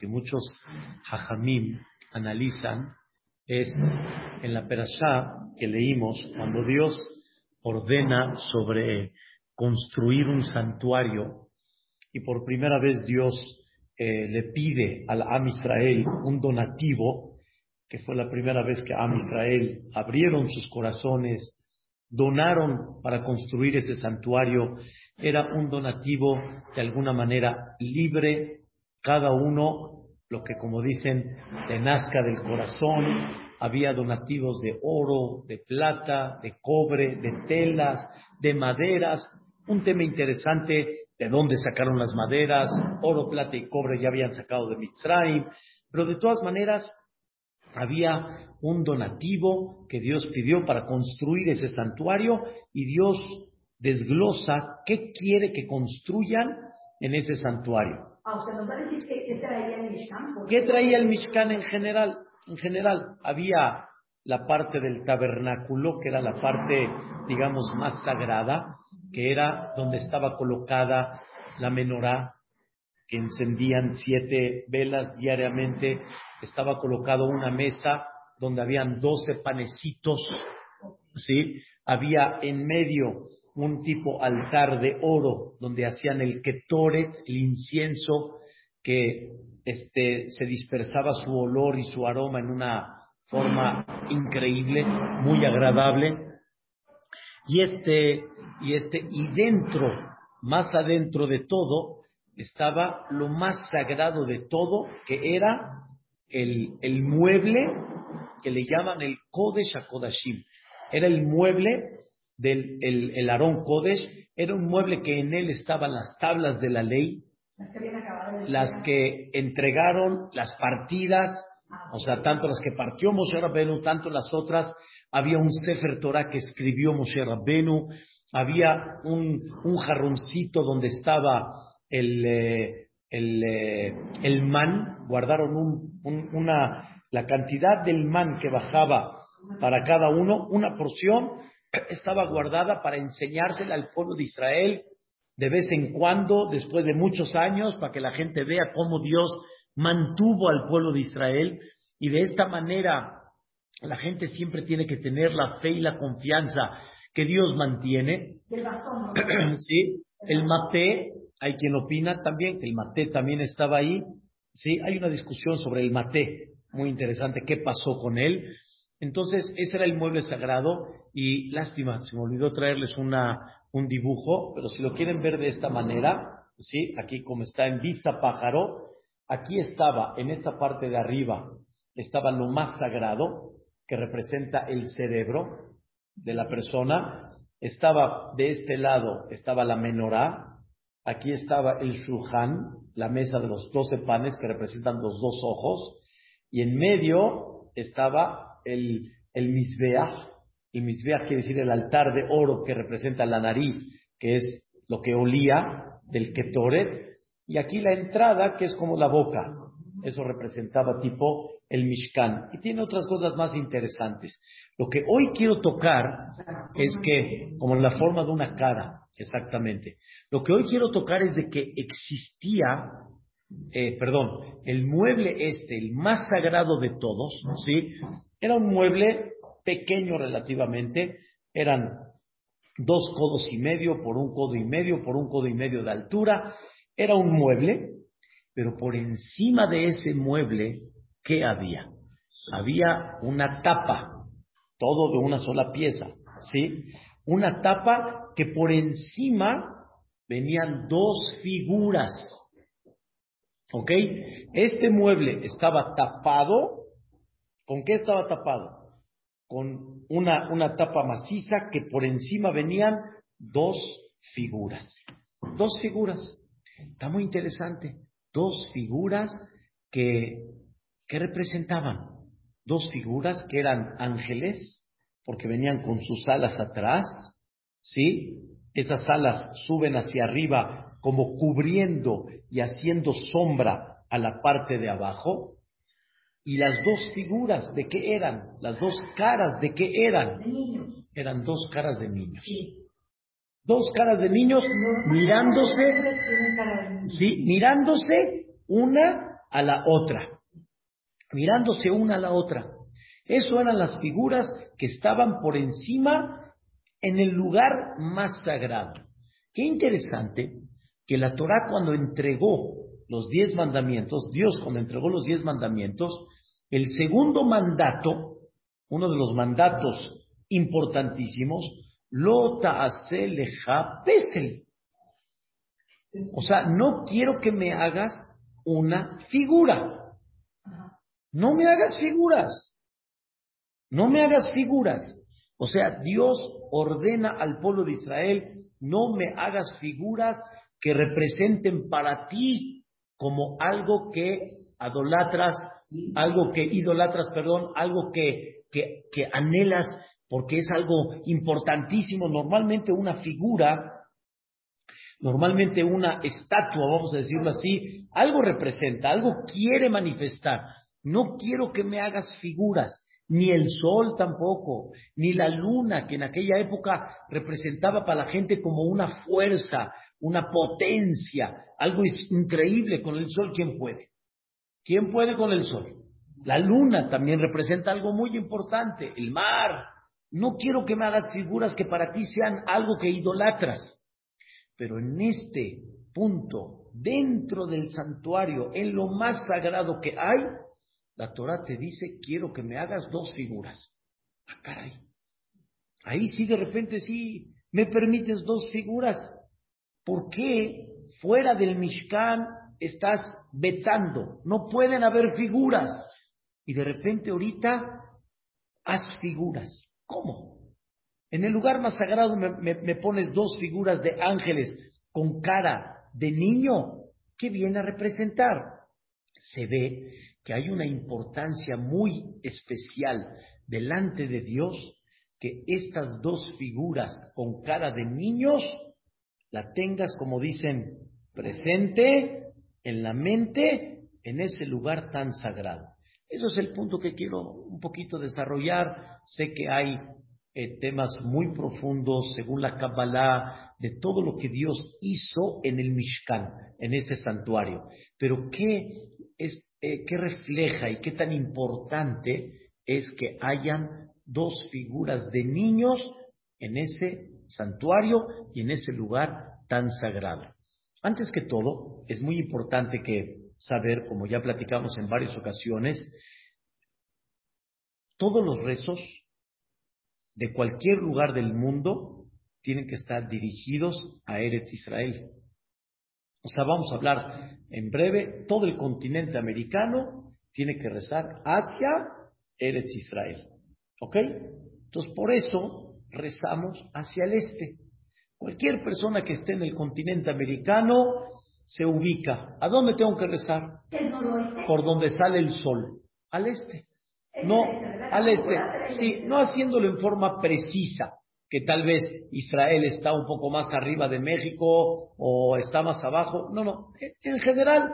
que muchos hajamim analizan es en la perashá que leímos cuando Dios ordena sobre construir un santuario y por primera vez Dios eh, le pide al Am Israel un donativo, que fue la primera vez que Am Israel abrieron sus corazones, donaron para construir ese santuario, era un donativo de alguna manera libre, cada uno lo que como dicen te nazca del corazón, había donativos de oro, de plata, de cobre, de telas, de maderas, un tema interesante de dónde sacaron las maderas, oro, plata y cobre ya habían sacado de Mitzrayim, pero de todas maneras había un donativo que Dios pidió para construir ese santuario y Dios desglosa qué quiere que construyan en ese santuario. Ah, nos va a decir qué traía el Mishkan. ¿Qué traía el Mishkan en general? En general, había la parte del tabernáculo, que era la parte, digamos, más sagrada, que era donde estaba colocada la menorá, que encendían siete velas diariamente, estaba colocado una mesa donde habían doce panecitos, ¿sí? Había en medio un tipo altar de oro donde hacían el ketoret, el incienso, que este, se dispersaba su olor y su aroma en una forma increíble, muy agradable. Y este, y este, y dentro, más adentro de todo, estaba lo más sagrado de todo, que era el, el mueble que le llaman el Kodesh HaKodashim. Era el mueble del el, el Aarón Kodesh, era un mueble que en él estaban las tablas de la ley, las que entregaron las partidas, ah, o sea, tanto las que partió Moshe Rabbenu, tanto las otras. Había un Sefer Torah que escribió Moshe Rabbenu, había un, un jarroncito donde estaba el, eh, el, eh, el man, guardaron un, una, la cantidad del man que bajaba para cada uno, una porción estaba guardada para enseñársela al pueblo de Israel de vez en cuando, después de muchos años, para que la gente vea cómo Dios mantuvo al pueblo de Israel. Y de esta manera, la gente siempre tiene que tener la fe y la confianza que Dios mantiene. ¿Sí? El maté, hay quien opina también que el maté también estaba ahí. ¿Sí? Hay una discusión sobre el maté, muy interesante, qué pasó con él. Entonces, ese era el mueble sagrado y lástima, se me olvidó traerles una, un dibujo, pero si lo quieren ver de esta manera, ¿sí? aquí como está en vista pájaro, aquí estaba, en esta parte de arriba, estaba lo más sagrado, que representa el cerebro de la persona, estaba de este lado, estaba la menorá, aquí estaba el shulchan, la mesa de los doce panes que representan los dos ojos, y en medio estaba el, el misbeach, el misbeach quiere decir el altar de oro que representa la nariz, que es lo que olía del ketoret, y aquí la entrada, que es como la boca. Eso representaba tipo el Mishkan. Y tiene otras cosas más interesantes. Lo que hoy quiero tocar es que, como en la forma de una cara, exactamente. Lo que hoy quiero tocar es de que existía, eh, perdón, el mueble este, el más sagrado de todos, ¿sí? Era un mueble pequeño relativamente, eran dos codos y medio por un codo y medio por un codo y medio de altura, era un mueble, pero por encima de ese mueble, ¿qué había? Había una tapa, todo de una sola pieza, ¿sí? Una tapa que por encima venían dos figuras, ¿ok? Este mueble estaba tapado, ¿con qué estaba tapado? con una, una tapa maciza que por encima venían dos figuras. Dos figuras. Está muy interesante. Dos figuras que, que representaban. Dos figuras que eran ángeles, porque venían con sus alas atrás, ¿sí? Esas alas suben hacia arriba como cubriendo y haciendo sombra a la parte de abajo, y las dos figuras, ¿de qué eran? Las dos caras, ¿de qué eran? Eran dos caras de niños. Dos caras de niños mirándose, sí, mirándose una a la otra, mirándose una a la otra. Eso eran las figuras que estaban por encima en el lugar más sagrado. Qué interesante que la Torah cuando entregó los diez mandamientos, Dios cuando entregó los diez mandamientos, el segundo mandato, uno de los mandatos importantísimos, lo leja pesel. O sea, no quiero que me hagas una figura. No me hagas figuras. No me hagas figuras. O sea, Dios ordena al pueblo de Israel, no me hagas figuras que representen para ti como algo que idolatras, algo que idolatras, perdón, algo que, que, que anhelas porque es algo importantísimo. Normalmente una figura, normalmente una estatua, vamos a decirlo así, algo representa, algo quiere manifestar. No quiero que me hagas figuras, ni el sol tampoco, ni la luna, que en aquella época representaba para la gente como una fuerza, una potencia, algo increíble. Con el sol, ¿quién puede? ¿Quién puede con el sol? La luna también representa algo muy importante, el mar, no quiero que me hagas figuras que para ti sean algo que idolatras. Pero en este punto, dentro del santuario, en lo más sagrado que hay, la Torah te dice, quiero que me hagas dos figuras. Ah, caray. Ahí sí de repente sí, me permites dos figuras. ¿Por qué fuera del Mishkan estás vetando? No pueden haber figuras. Y de repente ahorita haz figuras. ¿Cómo? En el lugar más sagrado me, pones dos figuras de ángeles con cara de niño. ¿Qué viene a representar? Se ve que hay una importancia muy especial delante de Dios que estas dos figuras con cara de niños la tengas, como dicen, presente en la mente en ese lugar tan sagrado. Eso es el punto que quiero un poquito desarrollar. Sé que hay eh, temas muy profundos, según la Kabbalah, de todo lo que Dios hizo en el Mishkan, en ese santuario. Pero ¿qué, es, eh, qué refleja y qué tan importante es que hayan dos figuras de niños en ese santuario y en ese lugar tan sagrado? Antes que todo, es muy importante que saber, como ya platicamos en varias ocasiones, todos los rezos de cualquier lugar del mundo tienen que estar dirigidos a Eretz Israel. O sea, vamos a hablar en breve, todo el continente americano tiene que rezar hacia Eretz Israel. ¿Ok? Entonces, por eso rezamos hacia el este. Cualquier persona que esté en el continente americano se ubica. ¿A dónde tengo que rezar? Por donde sale el sol. Al este. No, al este. Sí, no haciéndolo en forma precisa, que tal vez Israel está un poco más arriba de México o está más abajo. No, no. En general,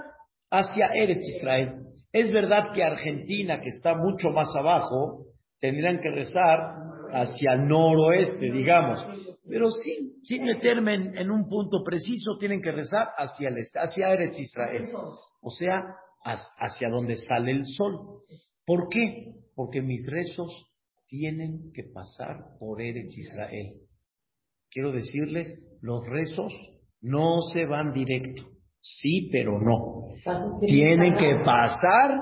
hacia Eretz Israel. Es verdad que Argentina, que está mucho más abajo, tendrían que rezar hacia el noroeste, digamos. Pero sin, sin meterme en, un punto preciso, tienen que rezar hacia el este, hacia Eretz Israel. O sea, hacia donde sale el sol. ¿Por qué? Porque mis rezos tienen que pasar por Eretz Israel. Quiero decirles, los rezos no se van directo. Sí, pero no. Tienen que pasar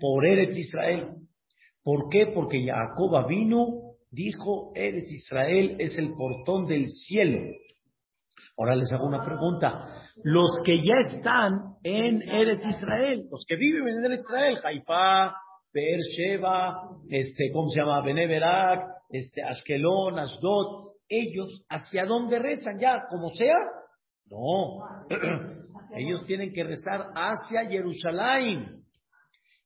por Eretz Israel. ¿Por qué? Porque Jacob vino dijo, Eres Israel es el portón del cielo. Ahora les hago una pregunta. Los que ya están en Eretz Israel, los que viven en Eretz Israel, Haifa, Beersheba, este, ¿cómo se llama? Beneberak, este, Ashkelon, Ashdod, ellos, ¿hacia dónde rezan ya? Como sea. No. ellos tienen que rezar hacia Jerusalén.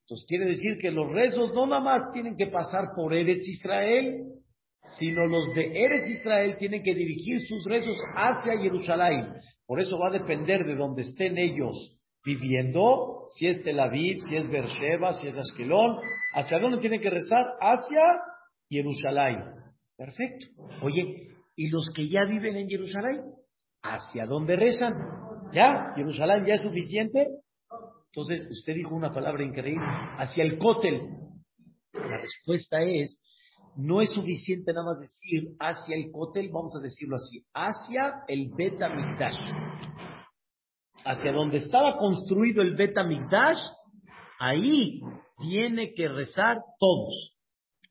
Entonces quiere decir que los rezos no nada más tienen que pasar por Eretz Israel, sino los de Eretz Israel tienen que dirigir sus rezos hacia Jerusalén. Por eso va a depender de donde estén ellos viviendo, si es Tel Aviv, si es Beersheba, si es Ashkelon, hacia dónde tienen que rezar, hacia Jerusalén. Perfecto. Oye, ¿y los que ya viven en Jerusalén? ¿Hacia dónde rezan? ¿Ya? ¿Jerusalén ya es suficiente? Entonces, usted dijo una palabra increíble, hacia el cótel. La respuesta es, no es suficiente nada más decir hacia el cótel, vamos a decirlo así, hacia el Betamigdash. Hacia donde estaba construido el Betamigdash, ahí tiene que rezar todos.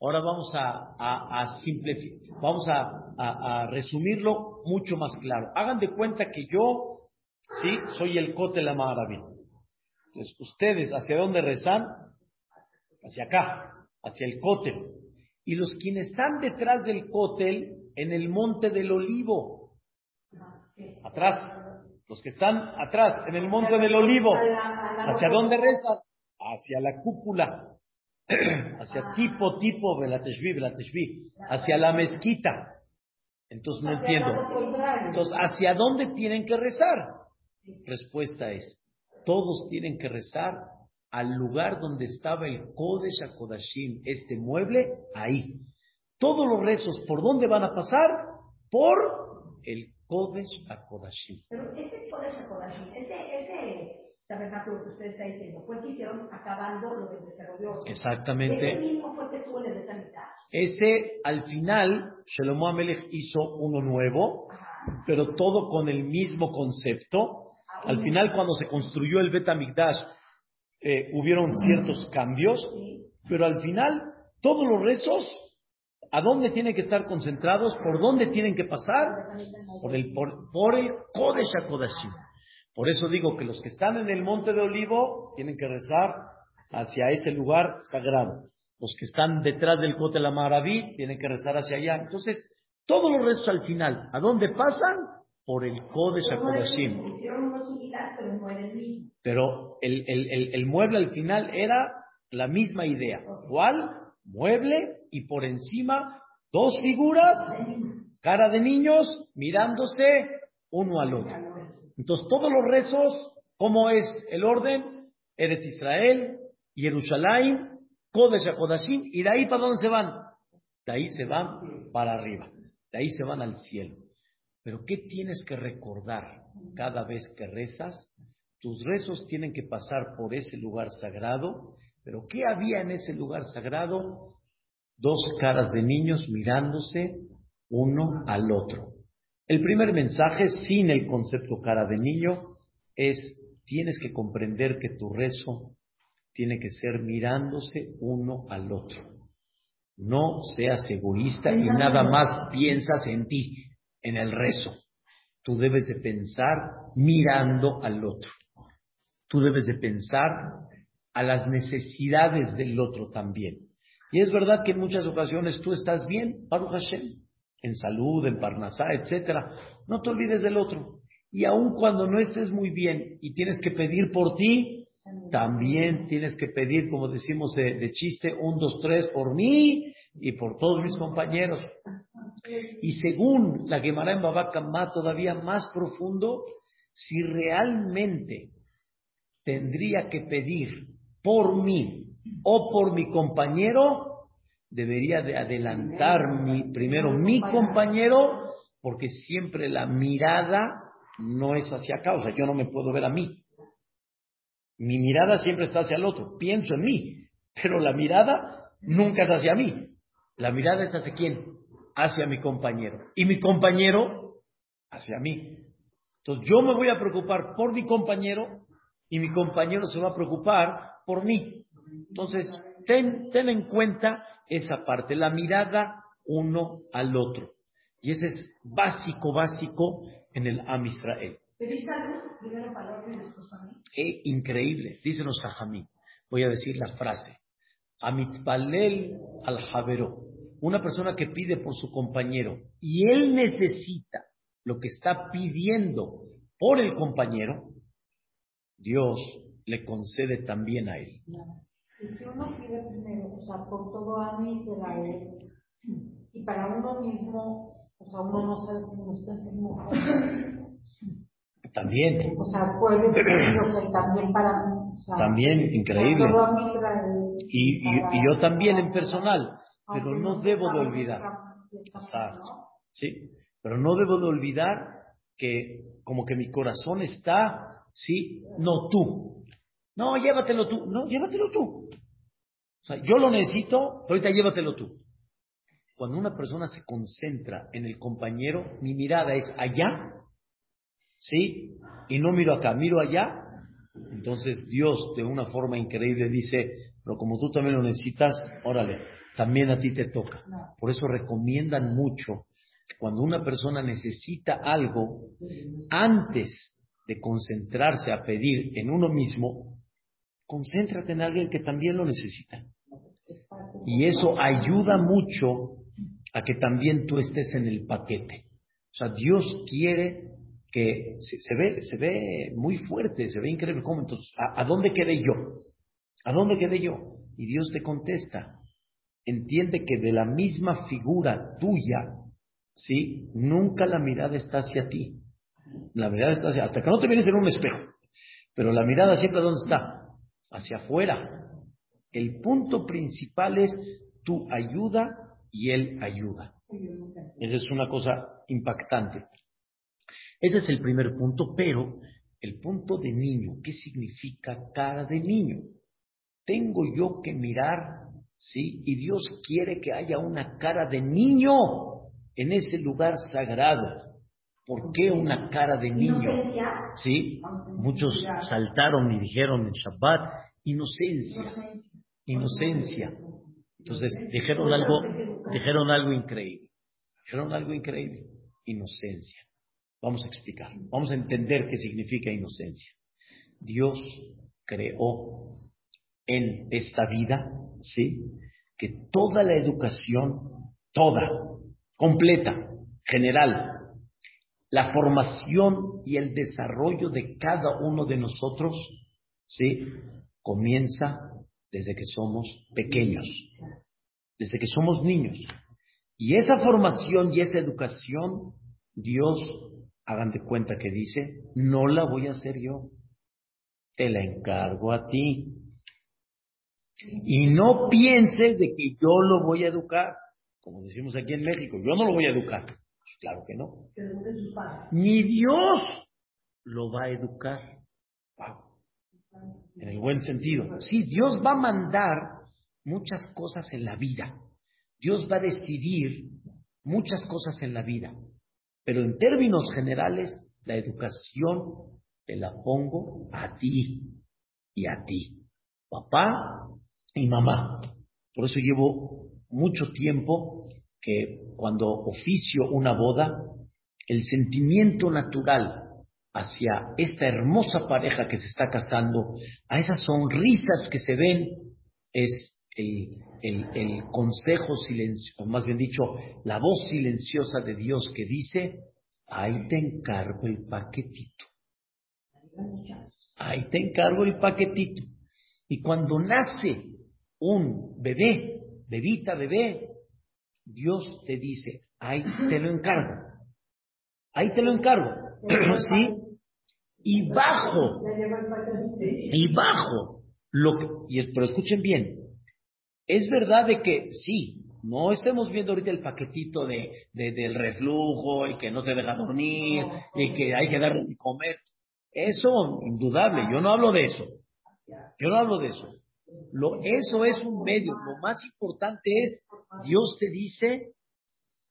Ahora vamos a, simplificar, vamos a, resumirlo mucho más claro. Hagan de cuenta que yo, sí, soy el cótel Amaraví. Entonces, ustedes, ¿hacia dónde rezan? Hacia acá, hacia el cótel. Y los quienes están detrás del cótel, en el monte del olivo. Atrás. Los que están atrás, en el monte del olivo. ¿Hacia dónde rezan? Hacia la cúpula. hacia tipo, tipo, Belateshvi, hacia la mezquita. Entonces no entiendo. Entonces, ¿hacia dónde tienen que rezar? Respuesta es, todos tienen que rezar al lugar donde estaba el Kodesh HaKodashim, este mueble, ahí. Todos los rezos, ¿por dónde van a pasar? Por el Kodesh HaKodashim. Pero ese Kodesh HaKodashim, ese, ese tabernáculo que usted está diciendo, fue el que hicieron acabando lo del desarrollo. Exactamente. Ese mismo fue el que estuvo en el. Ese, al final, Shlomo Amelech hizo uno nuevo, pero todo con el mismo concepto. Ah, al final, cuando se construyó el Betamigdash, eh, hubieron ciertos cambios, pero al final, todos los rezos, ¿a dónde tienen que estar concentrados? ¿Por dónde tienen que pasar? Por el, por, por el Kodesh HaKodashim. Por eso digo que los que están en el monte de olivo tienen que rezar hacia ese lugar sagrado. Los que están detrás del Kotel Amaraví tienen que rezar hacia allá. Entonces, todos los rezos al final, ¿a dónde pasan? Por el Kodesh HaKodashim. Pero el, el, el, mueble al final era la misma idea. ¿Cuál? Mueble y por encima dos figuras, cara de niños, mirándose uno al otro. Entonces, todos los rezos, ¿cómo es el orden? Eres Israel, Jerusalén, Kodesh Kodashim, y de ahí para dónde se van? De ahí se van para arriba, de ahí se van al cielo. Pero ¿qué tienes que recordar cada vez que rezas? Tus rezos tienen que pasar por ese lugar sagrado, pero ¿qué había en ese lugar sagrado? Dos caras de niños mirándose uno al otro. El primer mensaje, sin el concepto cara de niño, es tienes que comprender que tu rezo tiene que ser mirándose uno al otro. No seas egoísta y nada más piensas en ti, en el rezo. Tú debes de pensar mirando al otro. Tú debes de pensar a las necesidades del otro también. Y es verdad que en muchas ocasiones tú estás bien, Baruch Hashem, en salud, en parnasá, etcétera. No te olvides del otro. Y aun cuando no estés muy bien y tienes que pedir por ti, también tienes que pedir, como decimos de, chiste, un, dos, tres, por mí y por todos mis compañeros. Y según la Gemara en Babacamá, todavía más profundo, si realmente tendría que pedir por mí o por mi compañero, debería de adelantar mi, primero mi compañero, porque siempre la mirada no es hacia acá, o sea, yo no me puedo ver a mí. Mi mirada siempre está hacia el otro, pienso en mí, pero la mirada nunca es hacia mí. La mirada es hacia quién? Hacia mi compañero. Y mi compañero hacia mí. Entonces yo me voy a preocupar por mi compañero y mi compañero se va a preocupar por mí. Entonces, ten, ten en cuenta esa parte, la mirada uno al otro. Y ese es básico, básico en el Am Israel. Eh, increíble, dice los Jajamí. Voy a decir la frase. Amitpalel al Javero. Una persona que pide por su compañero y él necesita lo que está pidiendo por el compañero, Dios le concede también a él. Y si uno pide primero, o sea, por todo Ami Israel, y para uno mismo, o sea, uno no sabe si uno está enfermo. También. O sea, puede o sea, también para mí. también, increíble. Y, y, y, yo también en personal, pero no debo de olvidar. Sí, pero no debo de olvidar que como que mi corazón está, sí, no tú, No, llévatelo tú. No, llévatelo tú. O sea, yo lo necesito, pero ahorita llévatelo tú. Cuando una persona se concentra en el compañero, mi mirada es allá, ¿sí? Y no miro acá, miro allá. Entonces Dios de una forma increíble dice, pero como tú también lo necesitas, órale, también a ti te toca. Por eso recomiendan mucho que cuando una persona necesita algo, antes de concentrarse a pedir en uno mismo, concéntrate en alguien que también lo necesita. Y eso ayuda mucho a que también tú estés en el paquete. O sea, Dios quiere que se, ve, se ve muy fuerte, se ve increíble. ¿Cómo entonces? ¿A, dónde quedé yo? ¿A dónde quedé yo? Y Dios te contesta. Entiende que de la misma figura tuya, ¿sí? Nunca la mirada está hacia ti. La mirada está hacia, hasta que no te vienes en un espejo. Pero la mirada siempre ¿dónde está? Hacia afuera. El punto principal es tu ayuda y Él ayuda. Esa es una cosa impactante. Ese es el primer punto, pero el punto de niño, ¿qué significa cara de niño? Tengo yo que mirar, ¿sí? Y Dios quiere que haya una cara de niño en ese lugar sagrado. ¿Por qué una cara de niño? ¿Sí? Muchos saltaron y dijeron en Shabbat, inocencia, inocencia. Entonces dijeron algo, dijeron algo increíble. Dijeron algo increíble. Inocencia. Vamos a explicar. Vamos a entender qué significa inocencia. Dios creó en esta vida, ¿sí? Que toda la educación, toda, completa, general, la formación y el desarrollo de cada uno de nosotros, ¿sí? Comienza desde que somos pequeños, desde que somos niños. Y esa formación y esa educación, Dios, hagan de cuenta que dice, no la voy a hacer yo, te la encargo a ti. Y no pienses de que yo lo voy a educar, como decimos aquí en México, yo no lo voy a educar. Pues claro que no. Ni Dios lo va a educar en el buen sentido. Sí, Dios va a mandar muchas cosas en la vida. Dios va a decidir muchas cosas en la vida. Pero en términos generales, la educación te la pongo a ti y a ti, papá y mamá. Por eso llevo mucho tiempo que cuando oficio una boda, el sentimiento natural hacia esta hermosa pareja que se está casando, a esas sonrisas que se ven, es el, consejo silencioso, más bien dicho, la voz silenciosa de Dios que dice, ahí te encargo el paquetito. Ahí te encargo el paquetito. Y cuando nace un bebé, bebita, bebé, Dios te dice, ahí te lo encargo. Ahí te lo encargo. ¿Sí? y bajo, y bajo, lo que, y, pero escuchen bien, es verdad de que sí, no estemos viendo ahorita el paquetito de, del reflujo y que no te deja dormir y que hay que darle de comer. Eso, indudable, yo no hablo de eso. Yo no hablo de eso. Lo, eso es un medio. Lo más importante es, Dios te dice,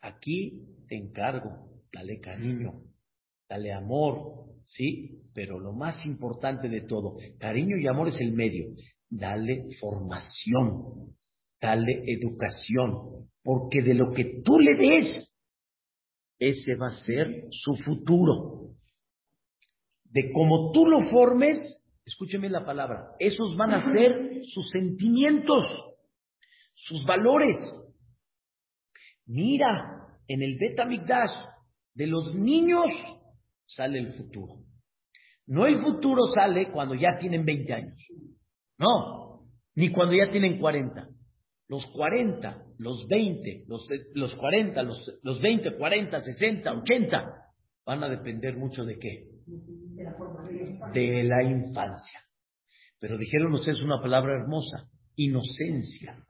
aquí te encargo, dale cariño, dale amor, ¿sí? Pero lo más importante de todo, cariño y amor es el medio. Dale formación, dale educación, porque de lo que tú le des, ese va a ser su futuro. De cómo tú lo formes, escúcheme la palabra, esos van a ser sus sentimientos, sus valores. Mira, en el Betamigdash de los niños sale el futuro. No el futuro sale cuando ya tienen 20 años. No, ni cuando ya tienen 40. Los 40, los 20, los, los 40, los, los 20, 40, 60, 80 van a depender mucho de qué? De la infancia. Pero dijeron ustedes una palabra hermosa, inocencia.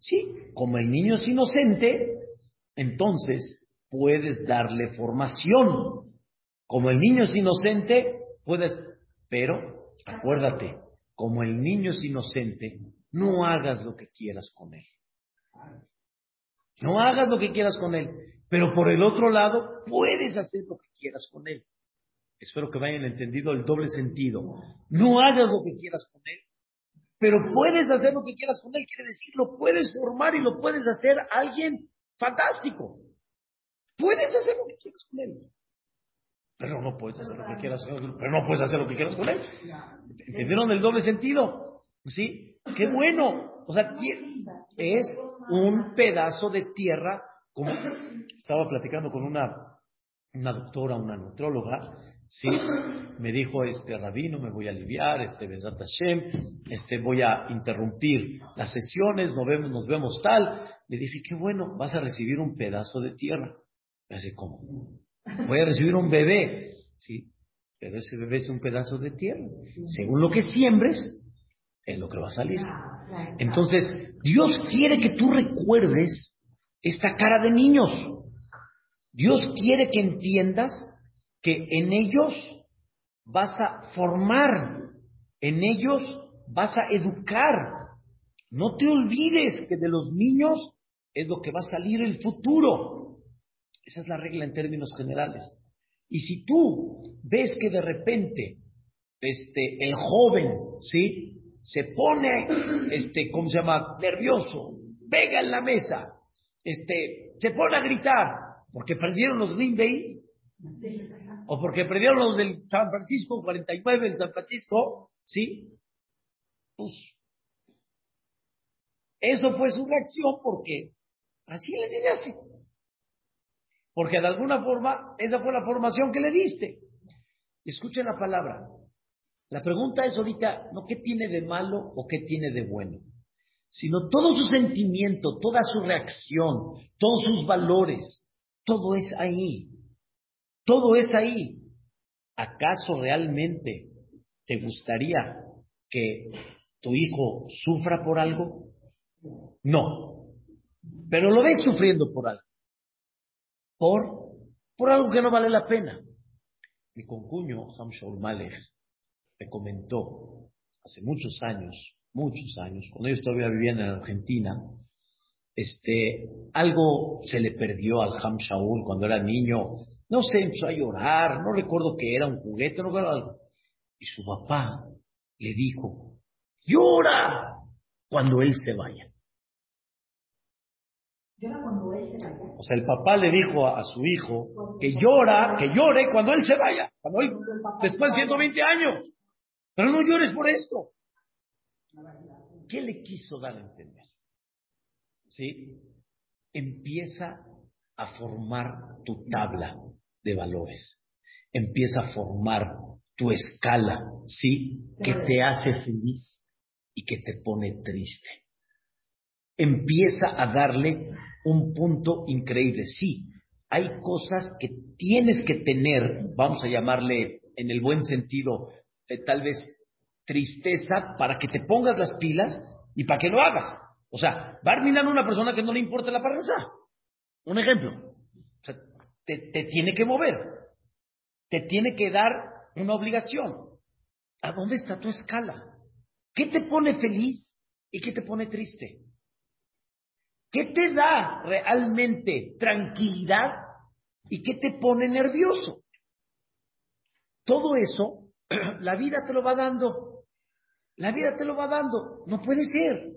Sí, como el niño es inocente, entonces puedes darle formación como el niño es inocente, puedes, pero acuérdate, como el niño es inocente, no hagas lo que quieras con él. No hagas lo que quieras con él. Pero por el otro lado, puedes hacer lo que quieras con él. Espero que vayan entendido el doble sentido. No hagas lo que quieras con él, pero puedes hacer lo que quieras con él. Quiere decir, lo puedes formar y lo puedes hacer alguien fantástico. Puedes hacer lo que quieras con él. Pero no puedes hacer lo que quieras. Pero no puedes hacer lo que quieras con él. ¿Entendieron el doble sentido? ¿Sí? Qué bueno. O sea, es un pedazo de tierra, como estaba platicando con una, una doctora, una nutróloga, sí, me dijo, este rabino, me voy a aliviar, este Besat Hashem, este voy a interrumpir las sesiones, nos vemos, nos vemos tal. Le dije, qué bueno, vas a recibir un pedazo de tierra. Me dice, ¿cómo? Voy a recibir un bebé, sí, pero ese bebé es un pedazo de tierra. Según lo que siembres, es lo que va a salir. Entonces, Dios quiere que tú recuerdes esta cara de niños. Dios quiere que entiendas que en ellos vas a formar, en ellos vas a educar. No te olvides que de los niños es lo que va a salir el futuro. Esa es la regla en términos generales. Y si tú ves que de repente este, el joven, ¿sí? Se pone, este, ¿cómo se llama? Nervioso, pega en la mesa, este, se pone a gritar, porque perdieron los Green Bay, o porque perdieron los del San Francisco, 49 del San Francisco, ¿sí? Pues eso fue su reacción porque así le enseñaste. Porque de alguna forma esa fue la formación que le diste. Escuchen la palabra. La pregunta es ahorita no qué tiene de malo o qué tiene de bueno, sino todo su sentimiento, toda su reacción, todos sus valores, todo es ahí. Todo es ahí. ¿Acaso realmente te gustaría que tu hijo sufra por algo? No. Pero lo ves sufriendo por algo. Por, por algo que no vale la pena. Mi concuño, Hamshaul Malech, me comentó hace muchos años, muchos años, cuando ellos todavía vivían en Argentina, este, algo se le perdió al Ham Shaul cuando era niño, no sé, empezó a llorar, no recuerdo que era un juguete, no recuerdo algo. Y su papá le dijo, llora cuando él se vaya. Llora cuando él se vaya. O sea, el papá le dijo a, a su hijo que llora, que llore cuando él se vaya, cuando él, después de 120 años. Pero no llores por esto. ¿Qué le quiso dar a entender? ¿Sí? Empieza a formar tu tabla de valores. Empieza a formar tu escala, ¿sí? Que te hace feliz y que te pone triste. Empieza a darle un punto increíble. Sí, hay cosas que tienes que tener, vamos a llamarle en el buen sentido, eh, tal vez tristeza para que te pongas las pilas y para que lo hagas. O sea, va a una persona que no le importa la paranza. Un ejemplo. Te tiene que mover. Te tiene que dar una obligación. ¿A dónde está tu escala? ¿Qué te pone feliz y qué te pone triste? ¿Qué te da realmente tranquilidad y qué te pone nervioso? Todo eso, la vida te lo va dando. La vida te lo va dando. No puede ser.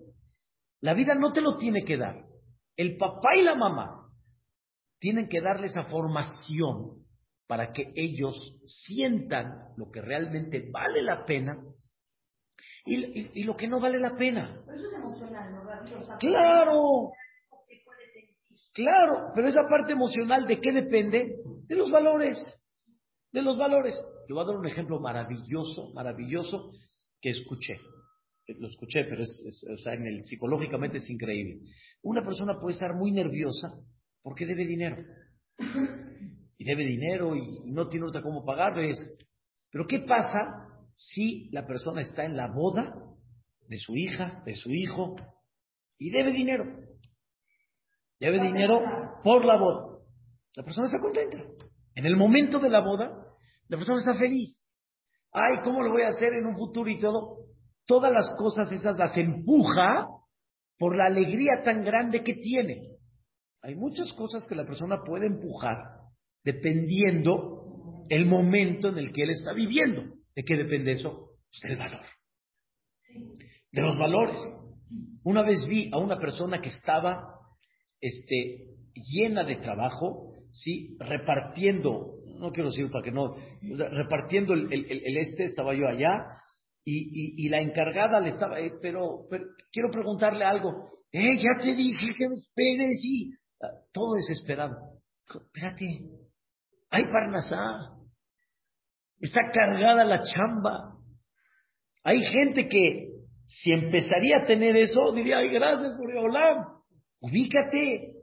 La vida no te lo tiene que dar. El papá y la mamá tienen que darle esa formación para que ellos sientan lo que realmente vale la pena y, y- y lo que no vale la pena. Pero eso es emocional, ¿no? Claro, claro, pero esa parte emocional de qué depende? De los valores, de los valores. Le voy a dar un ejemplo maravilloso, maravilloso que escuché. Lo escuché, pero es, es- o sea, en el, psicológicamente es increíble. Una persona puede estar muy nerviosa porque debe dinero. Y debe dinero y no tiene otra cómo pagarle eso. Pero ¿qué pasa si la persona está en la boda de su hija, de su hijo, y debe dinero? Debe dinero por la boda. La persona está contenta. En el momento de la boda, la persona está feliz. Ay, ¿cómo lo voy a hacer en un futuro y todo? todas las cosas esas las empuja por la alegría tan grande que tiene. Hay muchas cosas que la persona puede empujar dependiendo el momento en el que él está viviendo. ¿De qué depende eso? Pues del valor. De los valores. Una vez vi a una persona que estaba este, llena de trabajo, ¿sí? repartiendo, no quiero decir para que no, repartiendo el, este, estaba yo allá, y, la encargada le estaba, eh, pero, quiero preguntarle algo, eh, ya te dije que me esperes y todo desesperado. Espérate, hay Parnasá, está cargada la chamba. Hay gente que si empezaría a tener eso, diría, ay, gracias, Olam, ubícate,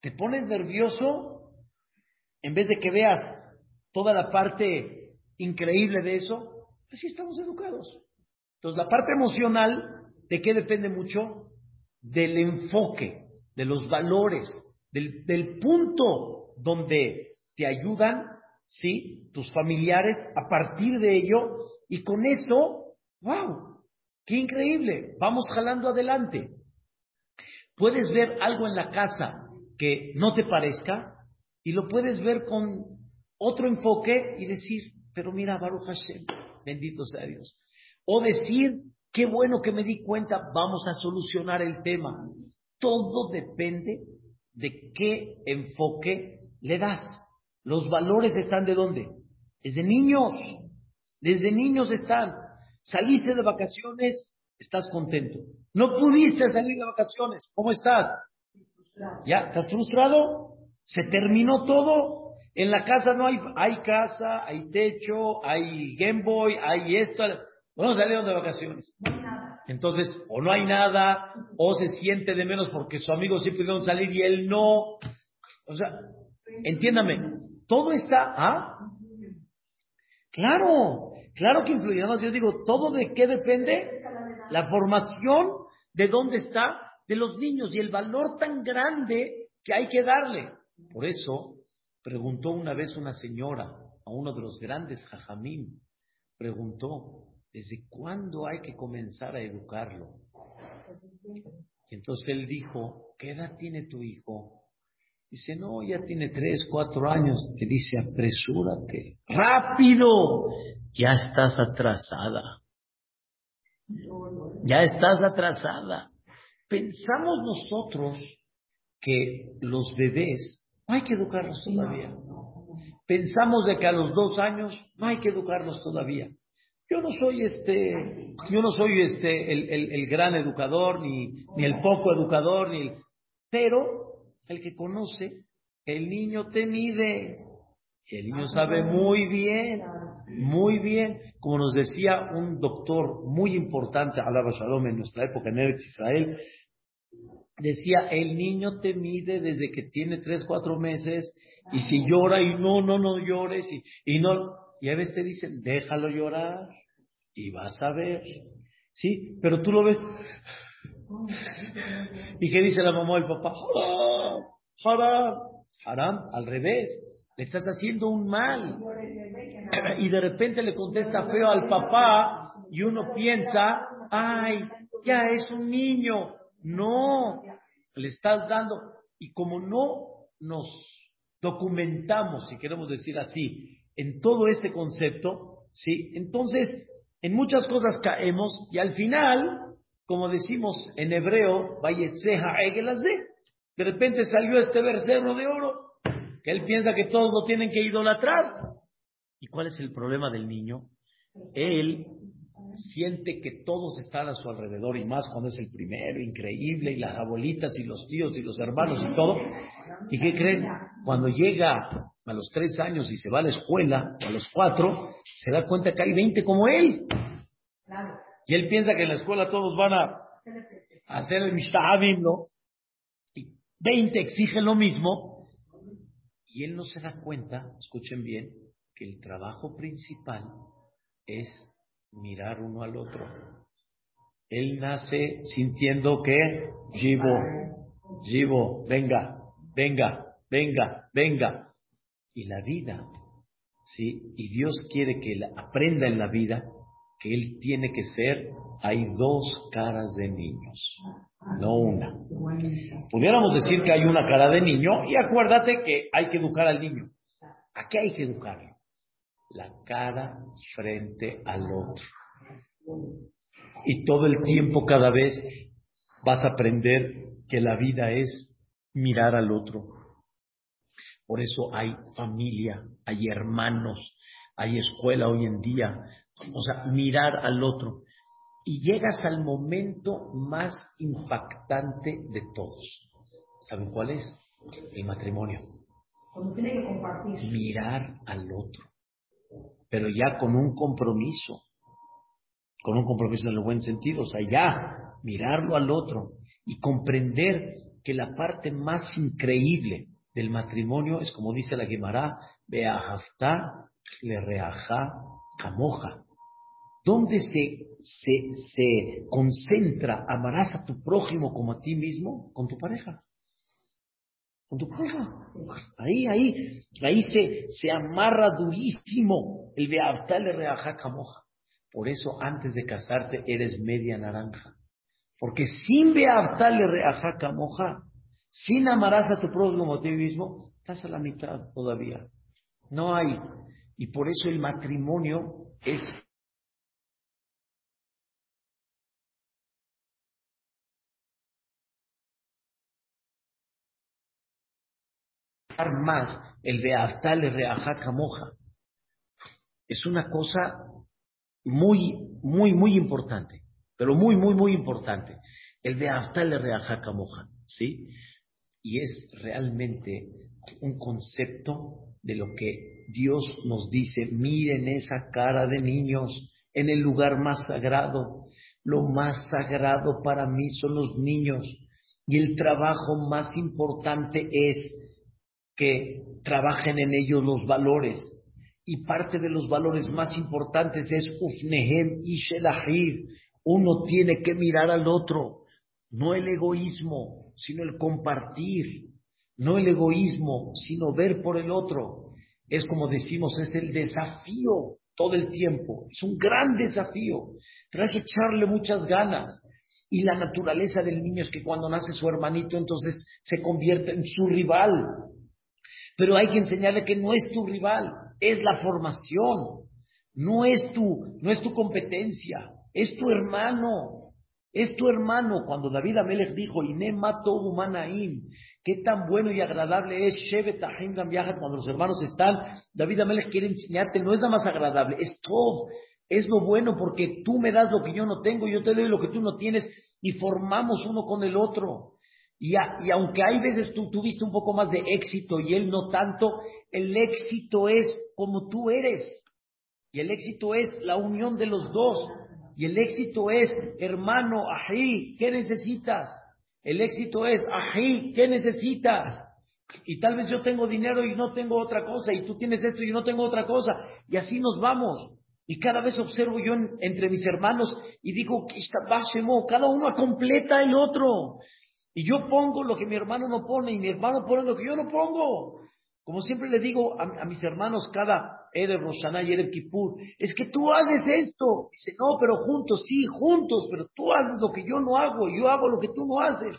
te pones nervioso en vez de que veas toda la parte increíble de eso, Así estamos educados. Entonces, la parte emocional, ¿de qué depende mucho? Del enfoque, de los valores, del, punto donde te ayudan, ¿sí? Tus familiares a partir de ello y con eso, wow, qué increíble, vamos jalando adelante. Puedes ver algo en la casa que no te parezca y lo puedes ver con otro enfoque y decir, pero mira, Baruch Hashem, bendito sea Dios. O decir, qué bueno que me di cuenta, vamos a solucionar el tema. Todo depende de qué enfoque le das. Los valores están de dónde? Desde niños. Desde niños están. Saliste de vacaciones, estás contento. No pudiste salir de vacaciones, ¿cómo estás? ¿Ya? ¿Estás frustrado? ¿Se terminó todo? En la casa no hay, hay casa, hay techo, hay Game Boy, hay esto. No salieron de vacaciones. Entonces, o no hay nada, o se siente de menos porque sus amigos sí pudieron salir y él no. O sea, entiéndame, todo está, ¿ah? Claro, claro que influye. Además, yo digo, ¿todo de qué depende? La formación de dónde está de los niños y el valor tan grande que hay que darle. Por eso, Preguntó una vez una señora a uno de los grandes jajamín, preguntó, ¿desde cuándo hay que comenzar a educarlo? Y entonces él dijo, ¿qué edad tiene tu hijo? Dice, no, ya tiene tres, cuatro años. Le dice, apresúrate, rápido, ya estás atrasada. Ya estás atrasada. Pensamos nosotros que los bebés no hay que educarlos todavía. Pensamos de que a los dos años no hay que educarlos todavía. Yo no soy este, yo no soy este el, gran educador, ni, ni, el poco educador, ni pero el que conoce, el niño te mide. El niño sabe muy bien, muy bien, como nos decía un doctor muy importante, alaba Shalom, en nuestra época en Eretz Israel, decía, el niño te mide desde que tiene tres, cuatro meses, y si llora y no, no, no llores, y, y no, y a veces te dicen, déjalo llorar, y vas a ver, ¿sí? Pero tú lo ves. ¿Y qué dice la mamá o el papá? Haram, haram, al revés, le estás haciendo un mal. Y de repente le contesta feo al papá, y uno piensa, ay, ya es un niño, no, le estás dando, y como no nos documentamos, si queremos decir así, en todo este concepto, ¿sí? Entonces, en muchas cosas caemos y al final, como decimos en hebreo, de repente salió este versero de oro, que él piensa que todos lo tienen que idolatrar. ¿Y cuál es el problema del niño? Él siente que todos están a su alrededor y más cuando es el primero, increíble, y las abuelitas y los tíos y los hermanos y todo. ¿Y qué creen? Cuando llega a los tres años y se va a la escuela, a los cuatro, se da cuenta que hay veinte como él. Y él piensa que en la escuela todos van a hacer el mishtabim, ¿no? Y veinte exigen lo mismo. Y él no se da cuenta, escuchen bien, que el trabajo principal es mirar uno al otro. Él nace sintiendo que, Jibo, Jibo, venga, venga, venga, venga. Y la vida, ¿sí? Y Dios quiere que aprenda en la vida que él tiene que ser, hay dos caras de niños, no una. Pudiéramos decir que hay una cara de niño y acuérdate que hay que educar al niño. ¿A qué hay que educarlo? La cara frente al otro. Y todo el tiempo, cada vez, vas a aprender que la vida es mirar al otro. Por eso hay familia, hay hermanos, hay escuela hoy en día. O sea, mirar al otro. Y llegas al momento más impactante de todos. ¿Saben cuál es? El matrimonio. tiene que compartir. Mirar al otro. Pero ya con un compromiso. Con un compromiso en el buen sentido. O sea, ya mirarlo al otro y comprender que la parte más increíble del matrimonio es como dice la Gemara, Beahavta le reaja camoja. ¿Dónde se, se, se concentra amarás a tu prójimo como a ti mismo? Con tu pareja. Con tu pareja. Ahí, ahí, ahí se, se amarra durísimo el Beahavta le reaja camoja. Por eso antes de casarte eres media naranja. Porque sin Beahavta le reaja camoja, sin amarás a tu prójimo a ti mismo, estás a la mitad todavía. No hay. Y por eso el matrimonio es más el Beaftale Reajaca Moja. Es una cosa muy, muy, muy importante, pero muy, muy, muy importante. El Beaftale Reajaca Moja, ¿sí? Y es realmente un concepto de lo que Dios nos dice, miren esa cara de niños en el lugar más sagrado. Lo más sagrado para mí son los niños y el trabajo más importante es que trabajen en ellos los valores. Y parte de los valores más importantes es Ufnehem y Shelahir. Uno tiene que mirar al otro, no el egoísmo, sino el compartir, no el egoísmo, sino ver por el otro. Es como decimos, es el desafío todo el tiempo, es un gran desafío, pero hay que echarle muchas ganas. Y la naturaleza del niño es que cuando nace su hermanito, entonces se convierte en su rival. Pero hay que enseñarle que no es tu rival, es la formación, no es tu, no es tu competencia, es tu hermano, es tu hermano. Cuando David Amelech dijo, Ine mato humanaim, qué tan bueno y agradable es Shevet Ahim cuando los hermanos están, David Amelech quiere enseñarte, no es la más agradable, es todo, es lo bueno porque tú me das lo que yo no tengo, yo te doy lo que tú no tienes y formamos uno con el otro. Y, aunque hay veces tú tuviste un poco más de éxito y él no tanto, el éxito es como tú eres. Y el éxito es la unión de los dos. Y el éxito es, hermano, ají, ¿qué necesitas? El éxito es, ají, ¿qué necesitas? Y tal vez yo tengo dinero y no tengo otra cosa, y tú tienes esto y yo no tengo otra cosa. Y así nos vamos. Y cada vez observo yo entre mis hermanos y digo, cada uno completa el otro. Y yo pongo lo que mi hermano no pone y mi hermano pone lo que yo no pongo. Como siempre le digo a, mis hermanos cada Erev Roshaná y Erev Kippur, es que tú haces esto. Dice, no, pero juntos, sí, juntos, pero tú haces lo que yo no hago, yo hago lo que tú no haces.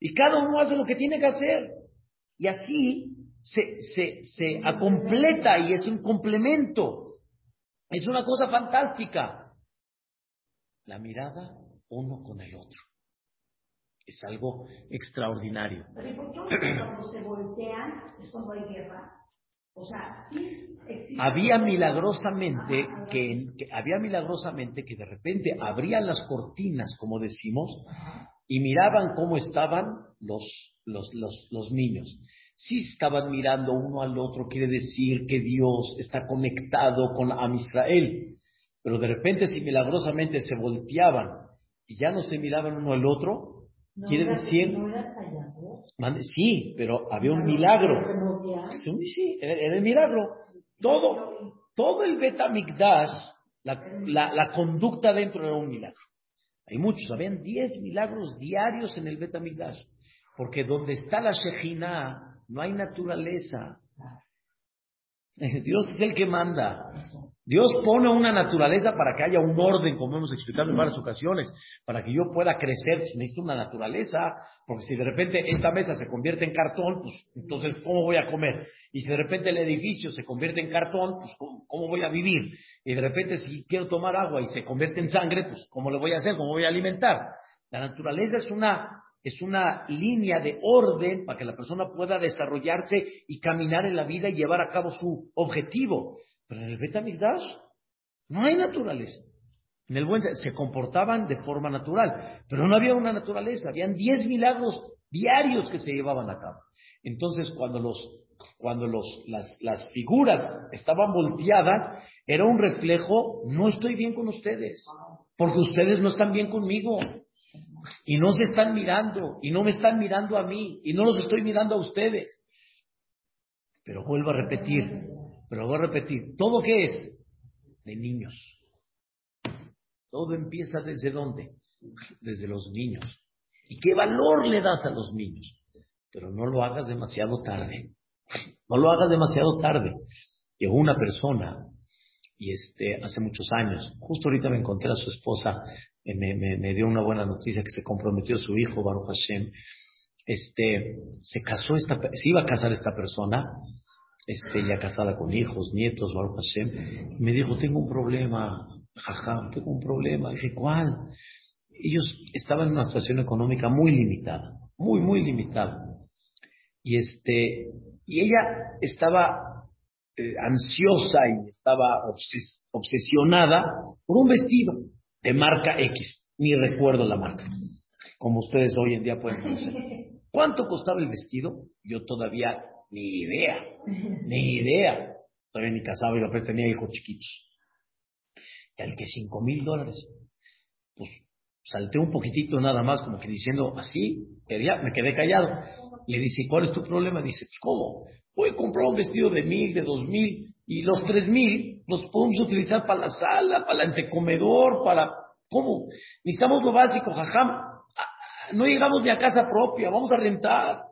Y cada uno hace lo que tiene que hacer. Y así se, se, se completa y es un complemento. Es una cosa fantástica. La mirada uno con el otro. Es algo extraordinario. Pero por qué cuando se voltean es cuando hay guerra? O sea, había milagrosamente que, había milagrosamente que de repente abrían las cortinas, como decimos, y miraban cómo estaban los, los, los, los niños. Si estaban mirando uno al otro, quiere decir que Dios está conectado con Am Israel. Pero de repente, si milagrosamente se volteaban y ya no se miraban uno al otro, Quiere decir. sí, pero había un milagro. Sí, era, el milagro. Todo, todo el Betamigdash, la, la, la conducta dentro era un milagro. Hay muchos, habían 10 milagros diarios en el Betamigdash. Porque donde está la Shejina, no hay naturaleza. Dios es el que manda. Dios pone una naturaleza para que haya un orden, como hemos explicado en varias ocasiones, para que yo pueda crecer, pues necesito una naturaleza, porque si de repente esta mesa se convierte en cartón, pues entonces ¿cómo voy a comer? Y si de repente el edificio se convierte en cartón, pues ¿cómo, cómo voy a vivir? Y de repente si quiero tomar agua y se convierte en sangre, pues ¿cómo le voy a hacer? ¿Cómo voy a alimentar? La naturaleza es una es una línea de orden para que la persona pueda desarrollarse y caminar en la vida y llevar a cabo su objetivo. Pero en el Betamigdash no hay naturaleza. En el buen se comportaban de forma natural, pero no había una naturaleza, habían diez milagros diarios que se llevaban a cabo. Entonces, cuando los cuando los, las, las figuras estaban volteadas, era un reflejo, no estoy bien con ustedes, porque ustedes no están bien conmigo, y no se están mirando, y no me están mirando a mí, y no los estoy mirando a ustedes. Pero vuelvo a repetir, pero voy a repetir, ¿todo qué es? De niños. Todo empieza desde dónde? Desde los niños. ¿Y qué valor le das a los niños? Pero no lo hagas demasiado tarde. No lo hagas demasiado tarde. Llegó una persona y este hace muchos años, justo ahorita me encontré a su esposa, eh, me, me, dio una buena noticia que se comprometió su hijo, Baruch Hashem. Este, se casó esta, se iba a casar esta persona este, ya casada con hijos, nietos, Baruch Hashem, me dijo, tengo un problema, jaja, tengo un problema. dije, ¿cuál? Ellos estaban en una situación económica muy limitada, muy, muy limitada. Y, este, y ella estaba eh, ansiosa y estaba obsesionada por un vestido de marca X, ni recuerdo la marca, como ustedes hoy en día pueden conocer. ¿Cuánto costaba el vestido? Yo todavía ni idea, ni idea. Todavía ni casaba y después tenía hijos chiquitos. Y al que cinco mil dólares. Pues salté un poquitito nada más, como que diciendo así, me quedé callado. Le dice, ¿cuál es tu problema? Dice, pues ¿cómo? Voy a comprar un vestido de mil, de dos mil, y los tres mil los podemos utilizar para la sala, para el antecomedor, para... ¿Cómo? Necesitamos lo básico, jajam. Ah, no llegamos ni a casa propia, vamos a rentar.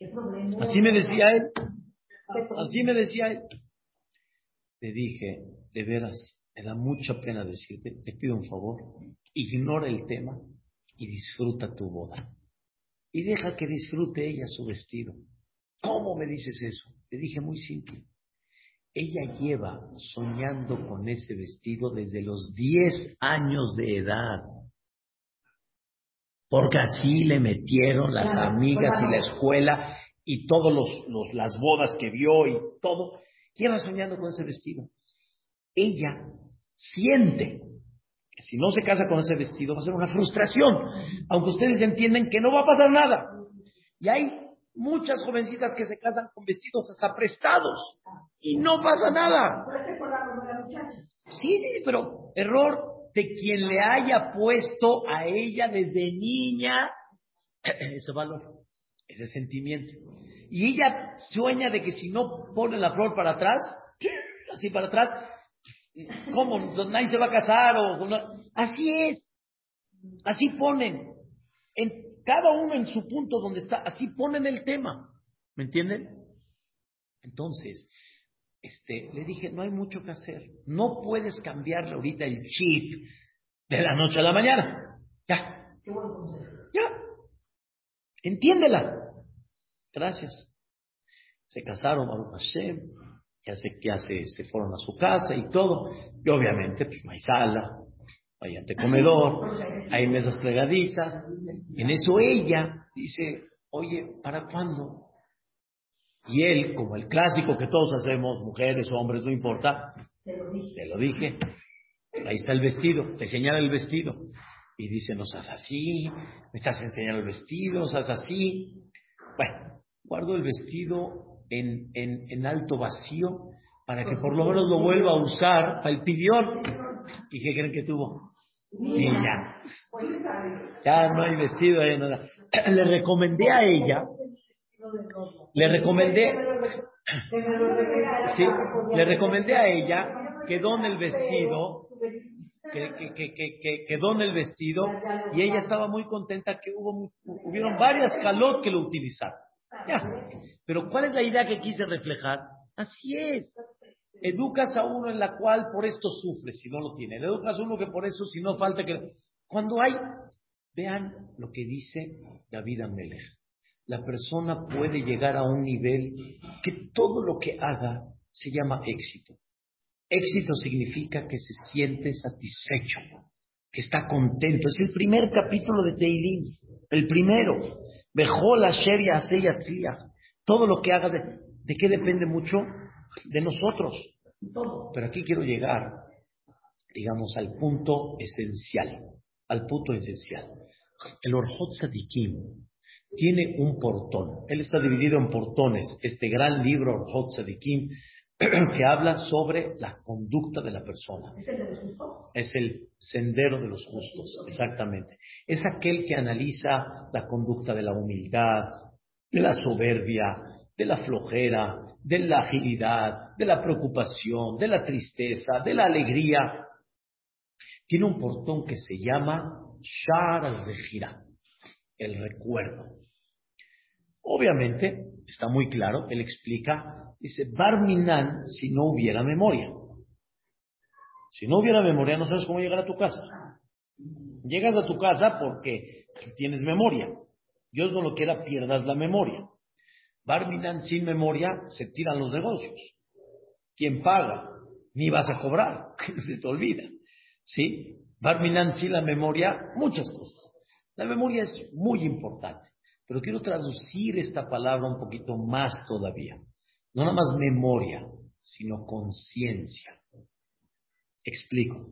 Así me decía él. Así me decía él. Le dije, de veras, me da mucha pena decirte, te pido un favor, ignora el tema y disfruta tu boda. Y deja que disfrute ella su vestido. ¿Cómo me dices eso? Le dije muy simple. Ella lleva soñando con ese vestido desde los 10 años de edad porque así le metieron las amigas y la escuela y todos los, las bodas que vio y todo. Lleva soñando con ese vestido. Ella siente que si no se casa con ese vestido va a ser una frustración, aunque ustedes entienden que no va a pasar nada. Y hay muchas jovencitas que se casan con vestidos hasta prestados y no pasa nada. Sí, sí, pero error de quien le haya puesto a ella desde niña ese valor, ese sentimiento. Y ella sueña de que si no pone la flor para atrás, así para atrás, ¿cómo? Nadie se va a casar o así es. Así ponen. En cada uno en su punto donde está, así ponen el tema. ¿Me entienden? Entonces, este, le dije, no hay mucho que hacer. No puedes cambiarle ahorita el chip de la noche a la mañana. Ya. Ya. Entiéndela. Gracias. Se casaron, Baruch Hashem. Ya, se, ya se, se, fueron a su casa y todo. Y obviamente, pues no hay sala, hay antecomedor, hay mesas plegadizas. En eso ella dice, oye, ¿para cuándo? Y él, como el clásico que todos hacemos, mujeres, hombres, no importa, te lo dije, ahí está el vestido, te señala el vestido. Y dice, no seas así, me estás enseñando el vestido, seas así. Bueno, guardo el vestido en, en, alto vacío para que por lo menos lo vuelva a usar para el pidión. ¿Y qué creen que tuvo? Niña. Ya no hay vestido, ahí nada. Le recomendé a ella le recomendé, sí, le recomendé a ella que done el vestido, que, que, que, que, done el vestido, y ella estaba muy contenta que hubo, hubieron varias calot que lo utilizaron. Ya. Pero ¿cuál es la idea que quise reflejar? Así es. Educas a uno en la cual por esto sufre si no lo tiene. educas a uno que por eso si no falta que... Cuando hay, vean lo que dice David Ameler. La persona puede llegar a un nivel que todo lo que haga se llama éxito. Éxito significa que se siente satisfecho, que está contento. Es el primer capítulo de Teilim, el primero. Bejó la sheria Todo lo que haga, de, ¿de qué depende mucho? De nosotros. Todo. Pero aquí quiero llegar, digamos, al punto esencial. Al punto esencial. El Orhot Sadikim tiene un portón. Él está dividido en portones. Este gran libro, Orhot Sadikim, que habla sobre la conducta de la persona. ¿Es el sendero de los justos, exactamente. Es aquel que analiza la conducta de la humildad, de la soberbia, de la flojera, de la agilidad, de la preocupación, de la tristeza, de la alegría. Tiene un portón que se llama Shar Zehira, el recuerdo. Obviamente, está muy claro, él explica Dice, Barminan si no hubiera memoria. Si no hubiera memoria, no sabes cómo llegar a tu casa. Llegas a tu casa porque tienes memoria. Dios no lo quiera, pierdas la memoria. Barminan sin memoria, se tiran los negocios. ¿Quién paga? Ni vas a cobrar, se te olvida. ¿Sí? Barminan sin la memoria, muchas cosas. La memoria es muy importante, pero quiero traducir esta palabra un poquito más todavía. No nada más memoria, sino conciencia. Explico.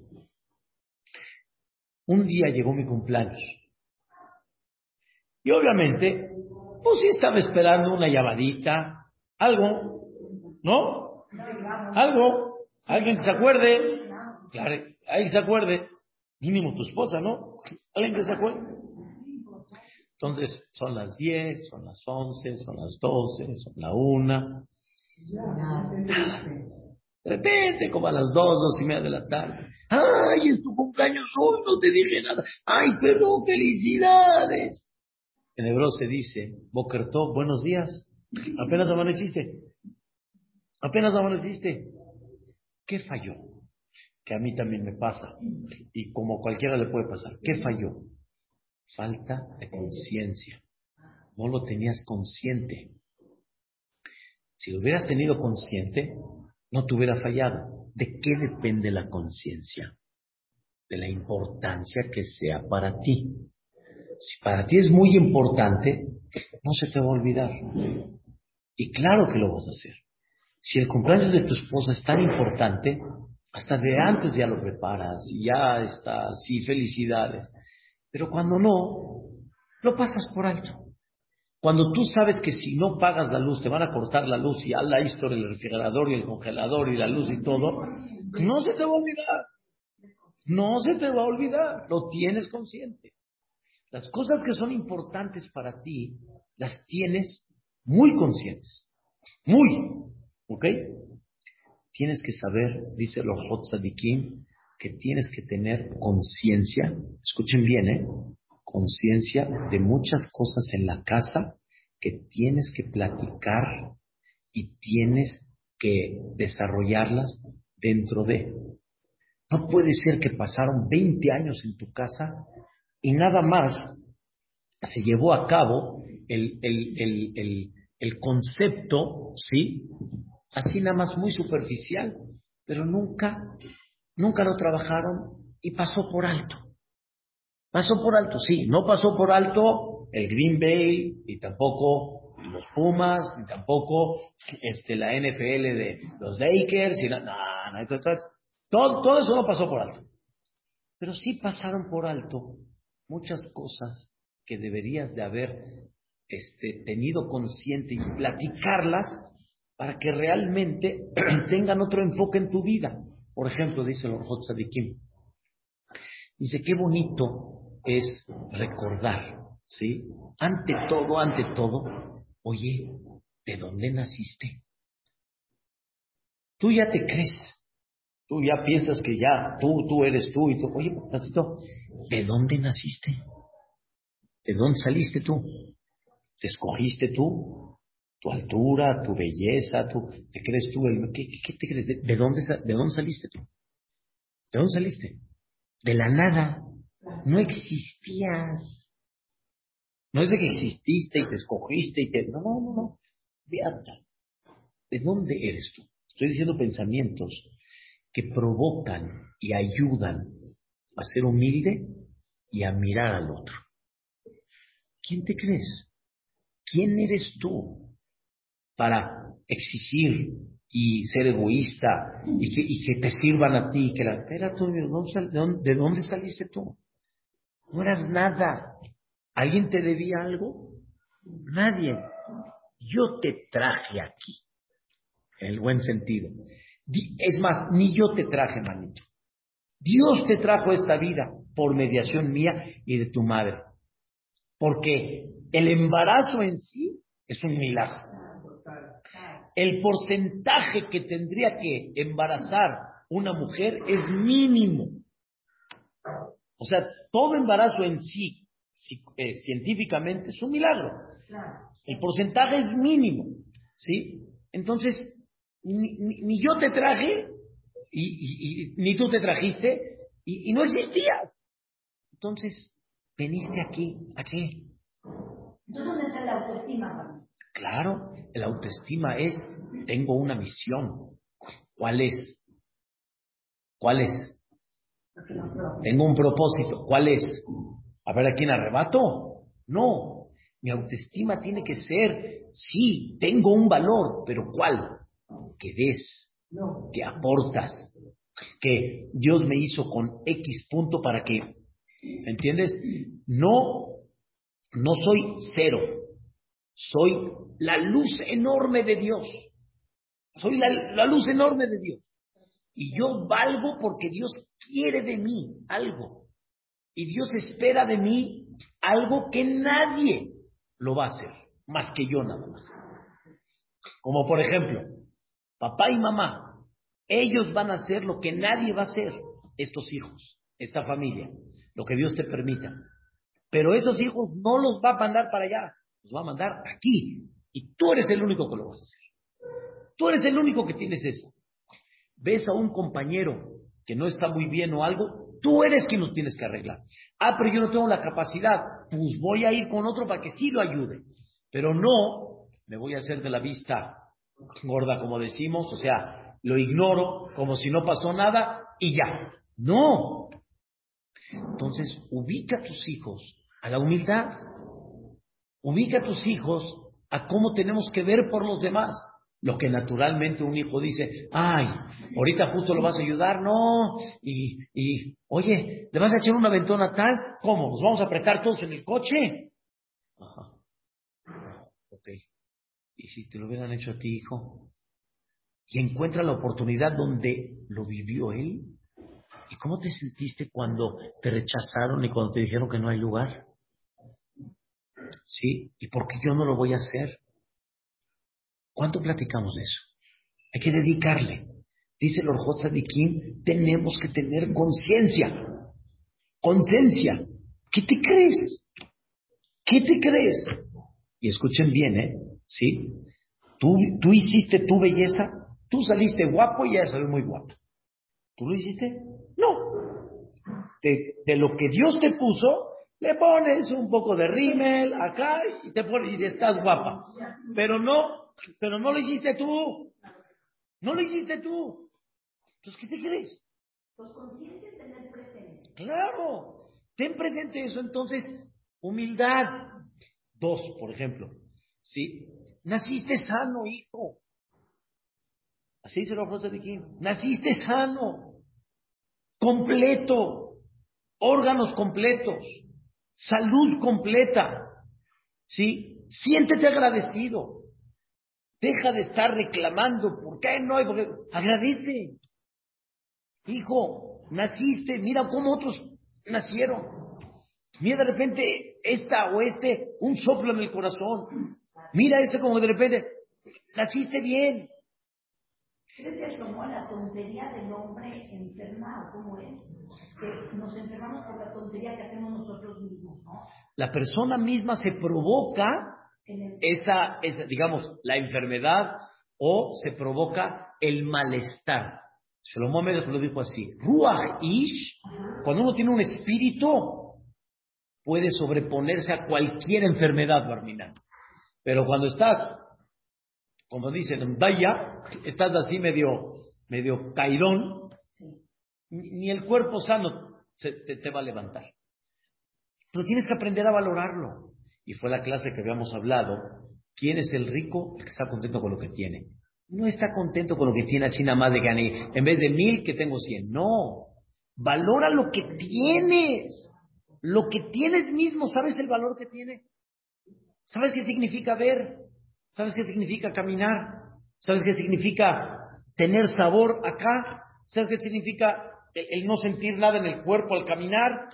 Un día llegó mi cumpleaños. Y obviamente, pues sí estaba esperando una llamadita, algo, ¿no? Algo, alguien que se acuerde. Claro, alguien se acuerde. Mínimo tu esposa, ¿no? Alguien que se acuerde. Entonces, son las 10, son las 11, son las 12, son la 1. De repente, como a las dos, dos y media de la tarde. ¡Ay, es tu cumpleaños hoy! No te dije nada. ¡Ay, perdón, felicidades! En hebreo se dice, Bokertov, buenos días. Apenas amaneciste. Apenas amaneciste. ¿Qué falló? Que a mí también me pasa. Y como cualquiera le puede pasar. ¿Qué falló? Falta de conciencia. No lo tenías consciente. Si lo hubieras tenido consciente, no te hubiera fallado. ¿De qué depende la conciencia? De la importancia que sea para ti. Si para ti es muy importante, no se te va a olvidar. Y claro que lo vas a hacer. Si el cumpleaños de tu esposa es tan importante, hasta de antes ya lo preparas y ya está, sí, felicidades. Pero cuando no, lo pasas por alto. Cuando tú sabes que si no pagas la luz te van a cortar la luz y a la historia el refrigerador y el congelador y la luz y todo, no se te va a olvidar. No se te va a olvidar. Lo tienes consciente. Las cosas que son importantes para ti las tienes muy conscientes. Muy. ¿Ok? Tienes que saber, dice los Hotzadikim, que tienes que tener conciencia. Escuchen bien, ¿eh? conciencia de muchas cosas en la casa que tienes que platicar y tienes que desarrollarlas dentro de. No puede ser que pasaron 20 años en tu casa y nada más se llevó a cabo el, el concepto, ¿sí? Así nada más muy superficial, pero nunca, nunca lo trabajaron y pasó por alto. Pasó por alto, sí, no pasó por alto el Green Bay y tampoco los Pumas, ni tampoco este, la NFL de los Lakers, y todo, todo eso no pasó por alto. Pero sí pasaron por alto muchas cosas que deberías de haber este, tenido consciente y platicarlas para que realmente tengan otro enfoque en tu vida. Por ejemplo, dice el Kim, dice, qué bonito es recordar, ¿sí? Ante todo, ante todo, oye, ¿de dónde naciste? Tú ya te crees, tú ya piensas que ya, tú, tú eres tú y tú, oye, papacito, ¿de dónde naciste? ¿De dónde saliste tú? ¿Te escogiste tú? Tu altura, tu belleza, tu, ¿te crees tú? El, ¿qué, qué, te crees? ¿De, dónde, ¿De dónde saliste tú? ¿De dónde saliste? De la nada. No existías. No es de que exististe y te escogiste y te... No, no, no, no. ¿De dónde eres tú? Estoy diciendo pensamientos que provocan y ayudan a ser humilde y a mirar al otro. ¿Quién te crees? ¿Quién eres tú para exigir y ser egoísta y que, y que te sirvan a ti? Que la, espera tú, ¿de dónde saliste tú? No eras nada. ¿Alguien te debía algo? Nadie. Yo te traje aquí, en el buen sentido. Es más, ni yo te traje, manito. Dios te trajo esta vida por mediación mía y de tu madre. Porque el embarazo en sí es un milagro. El porcentaje que tendría que embarazar una mujer es mínimo. O sea, todo embarazo en sí, eh, científicamente, es un milagro. El porcentaje es mínimo. ¿Sí? Entonces, ni, yo te traje, y, ni tú te trajiste, y, no existías. Entonces, veniste aquí, ¿a qué? ¿Dónde está la autoestima, Claro, el autoestima es, tengo una misión. ¿Cuál es? ¿Cuál es? Tengo un propósito. ¿Cuál es? ¿A ver a quién arrebato? No. Mi autoestima tiene que ser, sí, tengo un valor, pero ¿cuál? Que des, que aportas, que Dios me hizo con X punto para que, ¿entiendes? No, no soy cero, soy la luz enorme de Dios. Soy la luz enorme de Dios. Y yo valgo porque Dios quiere de mí algo. Y Dios espera de mí algo que nadie lo va a hacer, más que yo nada más. Como por ejemplo, papá y mamá, ellos van a hacer lo que nadie va a hacer, estos hijos, esta familia, lo que Dios te permita. Pero esos hijos no los va a mandar para allá, los va a mandar aquí. Y tú eres el único que lo vas a hacer. Tú eres el único que tienes eso ves a un compañero que no está muy bien o algo, tú eres quien lo tienes que arreglar. Ah, pero yo no tengo la capacidad, pues voy a ir con otro para que sí lo ayude. Pero no me voy a hacer de la vista gorda, como decimos, o sea, lo ignoro como si no pasó nada y ya. No. Entonces, ubica a tus hijos a la humildad. Ubica a tus hijos a cómo tenemos que ver por los demás. Lo que naturalmente un hijo dice, ay, ahorita justo lo vas a ayudar, no, y, y, oye, ¿le vas a echar una ventona tal? ¿Cómo? ¿Nos vamos a apretar todos en el coche? Ajá. Ok. ¿Y si te lo hubieran hecho a ti, hijo? Y encuentra la oportunidad donde lo vivió él. ¿Y cómo te sentiste cuando te rechazaron y cuando te dijeron que no hay lugar? ¿Sí? ¿Y por qué yo no lo voy a hacer? ¿Cuánto platicamos de eso? Hay que dedicarle. Dice el Orjot Kim, tenemos que tener conciencia. Conciencia. ¿Qué te crees? ¿Qué te crees? Y escuchen bien, ¿eh? ¿Sí? ¿Tú, tú hiciste tu belleza? Tú saliste guapo y ya salió muy guapo. ¿Tú lo hiciste? No. De, lo que Dios te puso, le pones un poco de rímel acá y te pones, y estás guapa. Pero no pero no lo hiciste tú. No lo hiciste tú. Entonces, ¿qué te crees? Pues conciencia tener presente. Claro. Ten presente eso. Entonces, humildad. Dos, por ejemplo. ¿Sí? Naciste sano, hijo. Así se lo ofrece de aquí. Naciste sano. Completo. Órganos completos. Salud completa. ¿Sí? Siéntete agradecido. Deja de estar reclamando, ¿por qué no. Agradece. Hijo, naciste, mira cómo otros nacieron. Mira de repente esta o este, un soplo en el corazón. Mira este como de repente, naciste bien. Es como la tontería del hombre enfermado, ¿cómo es? Que nos enfermamos por la tontería que hacemos nosotros mismos, ¿no? La persona misma se provoca esa, esa, digamos, la enfermedad o se provoca el malestar. Shlomo Melech lo dijo así, Ruach Ish, cuando uno tiene un espíritu, puede sobreponerse a cualquier enfermedad, Barmina. Pero cuando estás, como dicen, vaya, estás así medio, medio caidón, ni el cuerpo sano te, te va a levantar. Pero tienes que aprender a valorarlo. Y fue la clase que habíamos hablado. ¿Quién es el rico? El que está contento con lo que tiene. No está contento con lo que tiene así nada más de gané. En vez de mil, que tengo cien. No. Valora lo que tienes. Lo que tienes mismo, ¿sabes el valor que tiene? ¿Sabes qué significa ver? ¿Sabes qué significa caminar? ¿Sabes qué significa tener sabor acá? ¿Sabes qué significa el, no sentir nada en el cuerpo al caminar?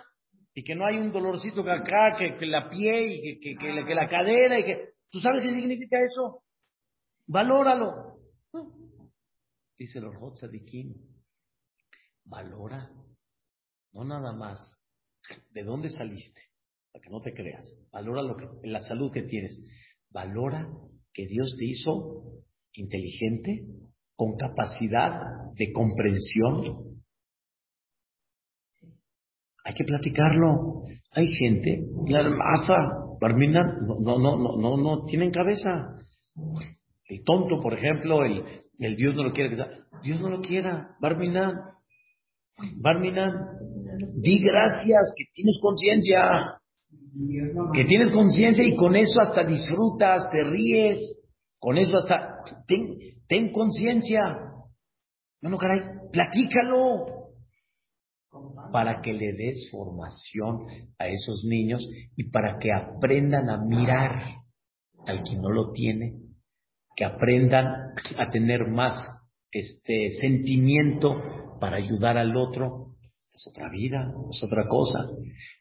Y que no hay un dolorcito acá, que, la pie y que, que, la, cadera y que... ¿Tú sabes qué significa eso? Valóralo. Dice el Orjot Sadikim. Valora. No nada más ¿De dónde saliste? Para que no te creas. Valora lo que, la salud que tienes. Valora que Dios te hizo inteligente, con capacidad de comprensión. Hay que platicarlo. Hay gente, la masa, Barmina, no, no, no, no, no, tienen cabeza. El tonto, por ejemplo, el, el Dios no lo quiere que sea. Dios no lo quiera. Barminan. Barminan. Di gracias, que tienes conciencia. Que tienes conciencia y con eso hasta disfrutas, te ríes. Con eso hasta. Ten, conciencia. No, no, caray, platícalo. Para que le des formación a esos niños y para que aprendan a mirar al que no lo tiene, que aprendan a tener más este sentimiento para ayudar al otro es otra vida, es otra cosa.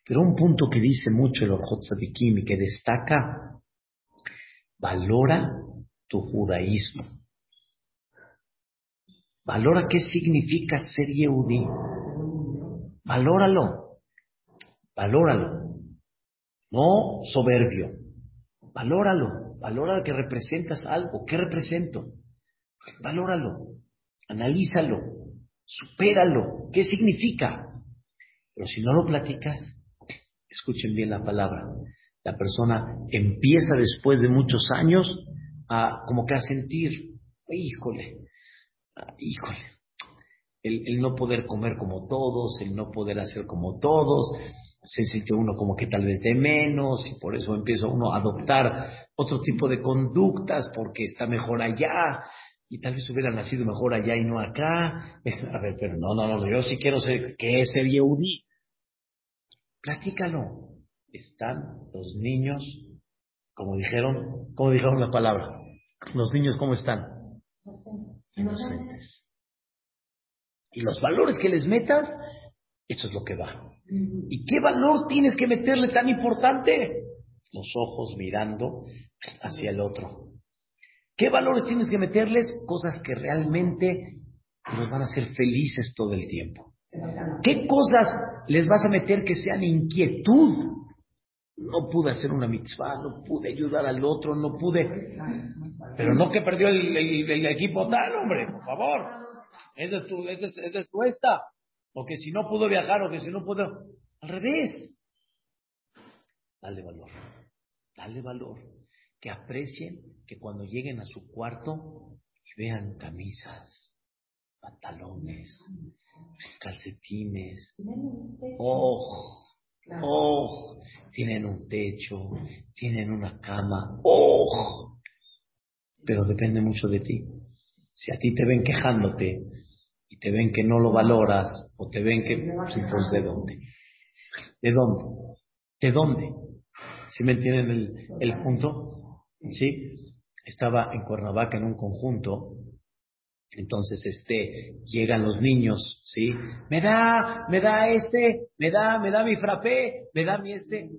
Pero un punto que dice mucho el Orjot Sadikim y que destaca, valora tu judaísmo. Valora qué significa ser Yehudi. Valóralo. Valóralo. No soberbio. Valóralo. Valora que representas algo. ¿Qué represento? Valóralo. Analízalo supéralo. ¿Qué significa? Pero si no lo platicas, escuchen bien la palabra. La persona empieza después de muchos años a como que a sentir, híjole, híjole, el, no poder comer como todos, el no poder hacer como todos, se siente uno como que tal vez de menos y por eso empieza uno a adoptar otro tipo de conductas porque está mejor allá y tal vez hubiera nacido mejor allá y no acá. A ver, pero no, no, no, yo sí quiero ser, que es el Yehudi. Platícalo. Están los niños, como dijeron, como dijeron la palabra. Los niños, ¿cómo están? Inocentes. Y los valores que les metas, eso es lo que va. ¿Y qué valor tienes que meterle tan importante? Los ojos mirando hacia el otro. ¿Qué valores tienes que meterles? Cosas que realmente los van a hacer felices todo el tiempo. ¿Qué cosas les vas a meter que sean inquietud? No pude hacer una mitzvah, no pude ayudar al otro, no pude. Pero no que perdió el, equipo tal, hombre, por favor. Esa es tu, esa es, esa es tu esta. O que si no pudo viajar, o que si no pudo. Al revés. Dale valor. Dale valor que aprecien que cuando lleguen a su cuarto vean camisas, pantalones, calcetines, oh, oh, tienen un techo, tienen una cama, oh, pero depende mucho de ti. Si a ti te ven quejándote y te ven que no lo valoras o te ven que, pues, ¿de dónde? ¿De dónde? ¿De dónde? ¿Sí me entienden el, el punto? ¿sí? Estaba en Cuernavaca en un conjunto, entonces este, llegan los niños, ¿sí? Me da, me da este, me da, me da mi frappé, me da mi este.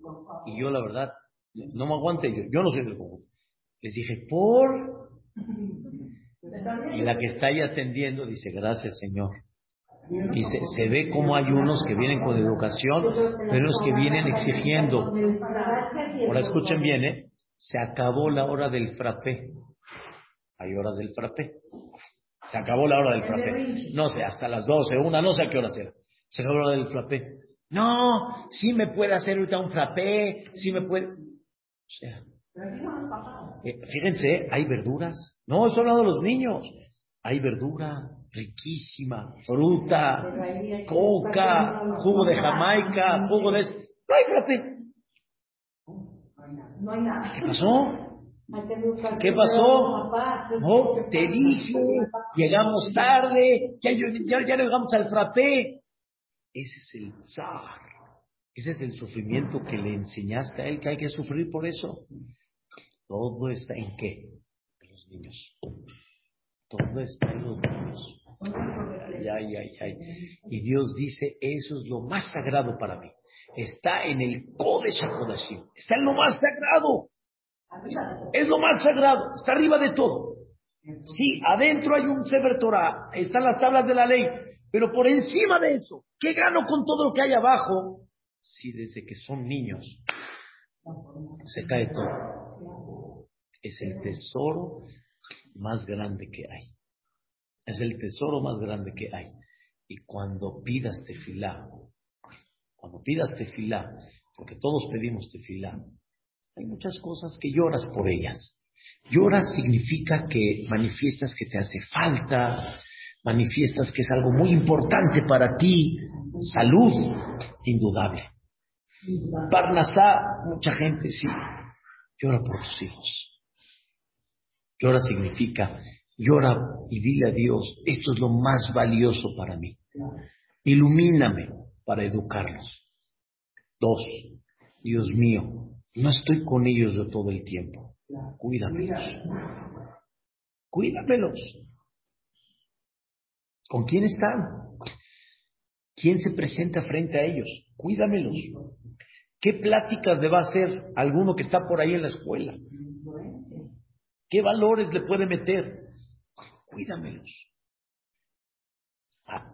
Y yo la verdad, no me aguante, yo, yo no soy del conjunto. Les dije, por... Y la que está ahí atendiendo dice, gracias Señor. Y se, se, ve como hay unos que vienen con educación, pero los que vienen exigiendo. Ahora escuchen bien, ¿eh? Se acabó la hora del frappé. Hay horas del frappé. Se acabó la hora del frappé. No sé, hasta las 12, una, no sé a qué hora será. Se acabó la hora del frappé. No, sí me puede hacer ahorita un frappé, sí me puede. O sea, eh, fíjense, hay verduras. No, estoy hablando de los niños. Hay verdura riquísima, fruta, coca, jugo de Jamaica, jugo de... No hay frappé. No hay nada. ¿Qué pasó? ¿Qué pasó? No, te dije, llegamos tarde, ya, ya, ya llegamos al frappé. Ese es el zar. Ese es el sufrimiento que le enseñaste a él, que hay que sufrir por eso. Todo está en qué? En los niños. Todo está en los niños. Ay, ay, ay, ay. Y Dios dice, eso es lo más sagrado para mí. Está en el Kodesh HaKodashim. Está en lo más sagrado. Es lo más sagrado. Está arriba de todo. Sí, adentro hay un Sefer Torah. Están las tablas de la ley. Pero por encima de eso, ¿qué gano con todo lo que hay abajo? Si desde que son niños se cae todo. Es el tesoro más grande que hay. Es el tesoro más grande que hay. Y cuando pidas tefilá, cuando pidas tefilá, porque todos pedimos tefilá, hay muchas cosas que lloras por ellas. Lloras significa que manifiestas que te hace falta, manifiestas que es algo muy importante para ti, salud, indudable. Parnasá, mucha gente sí, llora por tus hijos. Llora significa, llora y dile a Dios, esto es lo más valioso para mí. Ilumíname para educarlos. Dos, Dios mío, no estoy con ellos de todo el tiempo. Cuídamelos. Cuídamelos. ¿Con quién están? ¿Quién se presenta frente a ellos? Cuídamelos. ¿Qué pláticas le va a hacer alguno que está por ahí en la escuela? ¿Qué valores le puede meter? Cuídamelos.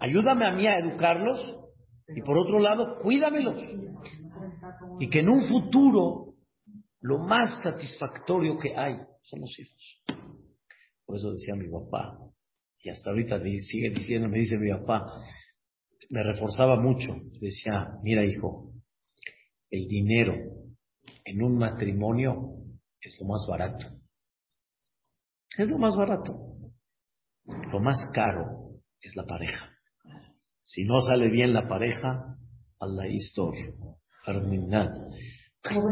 Ayúdame a mí a educarlos y por otro lado, cuídamelos. Y que en un futuro lo más satisfactorio que hay son los hijos. Por eso decía mi papá, y hasta ahorita sigue diciendo, me dice mi papá, me reforzaba mucho, decía, mira hijo, el dinero en un matrimonio es lo más barato. Es lo más barato. Lo más caro es la pareja. Si no sale bien la pareja, Allah historia,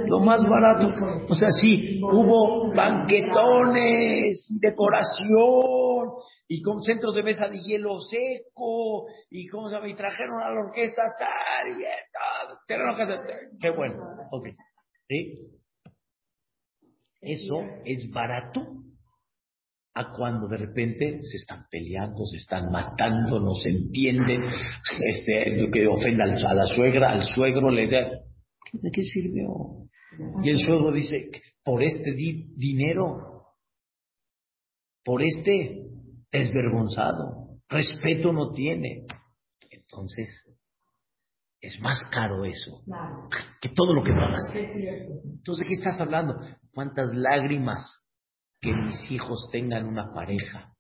lo más barato. O sea, sí, hubo banquetones, decoración, y con centros de mesa de hielo seco, y cómo se llama, y trajeron a la orquesta tal, y tal. Qué bueno. Ok. ¿Sí? Eso es barato a cuando de repente se están peleando, se están matando, no se entienden, este, que ofenda a la suegra, al suegro le da, ¿de qué sirvió? Y el suegro dice, por este dinero, por este desvergonzado, respeto no tiene. Entonces, es más caro eso que todo lo que pagaste. Entonces, ¿de qué estás hablando? ¿Cuántas lágrimas que mis hijos tengan una pareja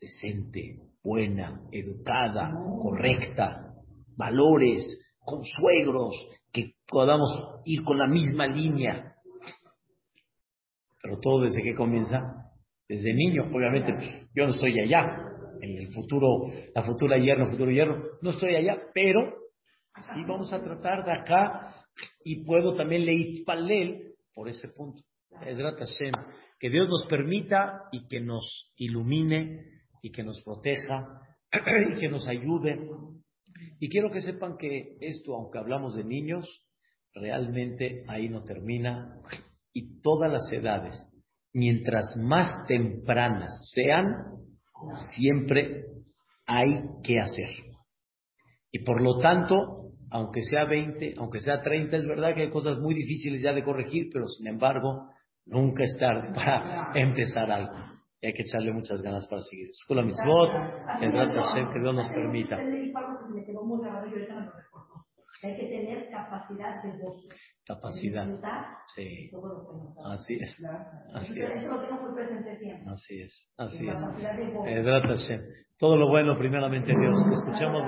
decente, buena, educada, correcta, valores, con suegros, que podamos ir con la misma línea. Pero todo desde que comienza, desde niño, obviamente pues, yo no estoy allá, en el futuro, la futura yerno, futuro yerno, no estoy allá, pero sí vamos a tratar de acá y puedo también leer palel por ese punto. Que Dios nos permita y que nos ilumine y que nos proteja y que nos ayude y quiero que sepan que esto, aunque hablamos de niños, realmente ahí no termina. Y todas las edades, mientras más tempranas sean, siempre hay que hacer. Y por lo tanto, aunque sea 20, aunque sea 30, es verdad que hay cosas muy difíciles ya de corregir, pero sin embargo, nunca es tarde para empezar algo. Y hay que echarle muchas ganas para seguir. Escuela Mitzvot, que Dios nos permita. Hay que tener capacidad de gozo. Capacidad. Sí. todo lo que nos da. Así es. Así es. eso lo tengo muy presente siempre. Así es. Así es. Hashem. Todo lo bueno, primeramente Dios. Que escuchemos.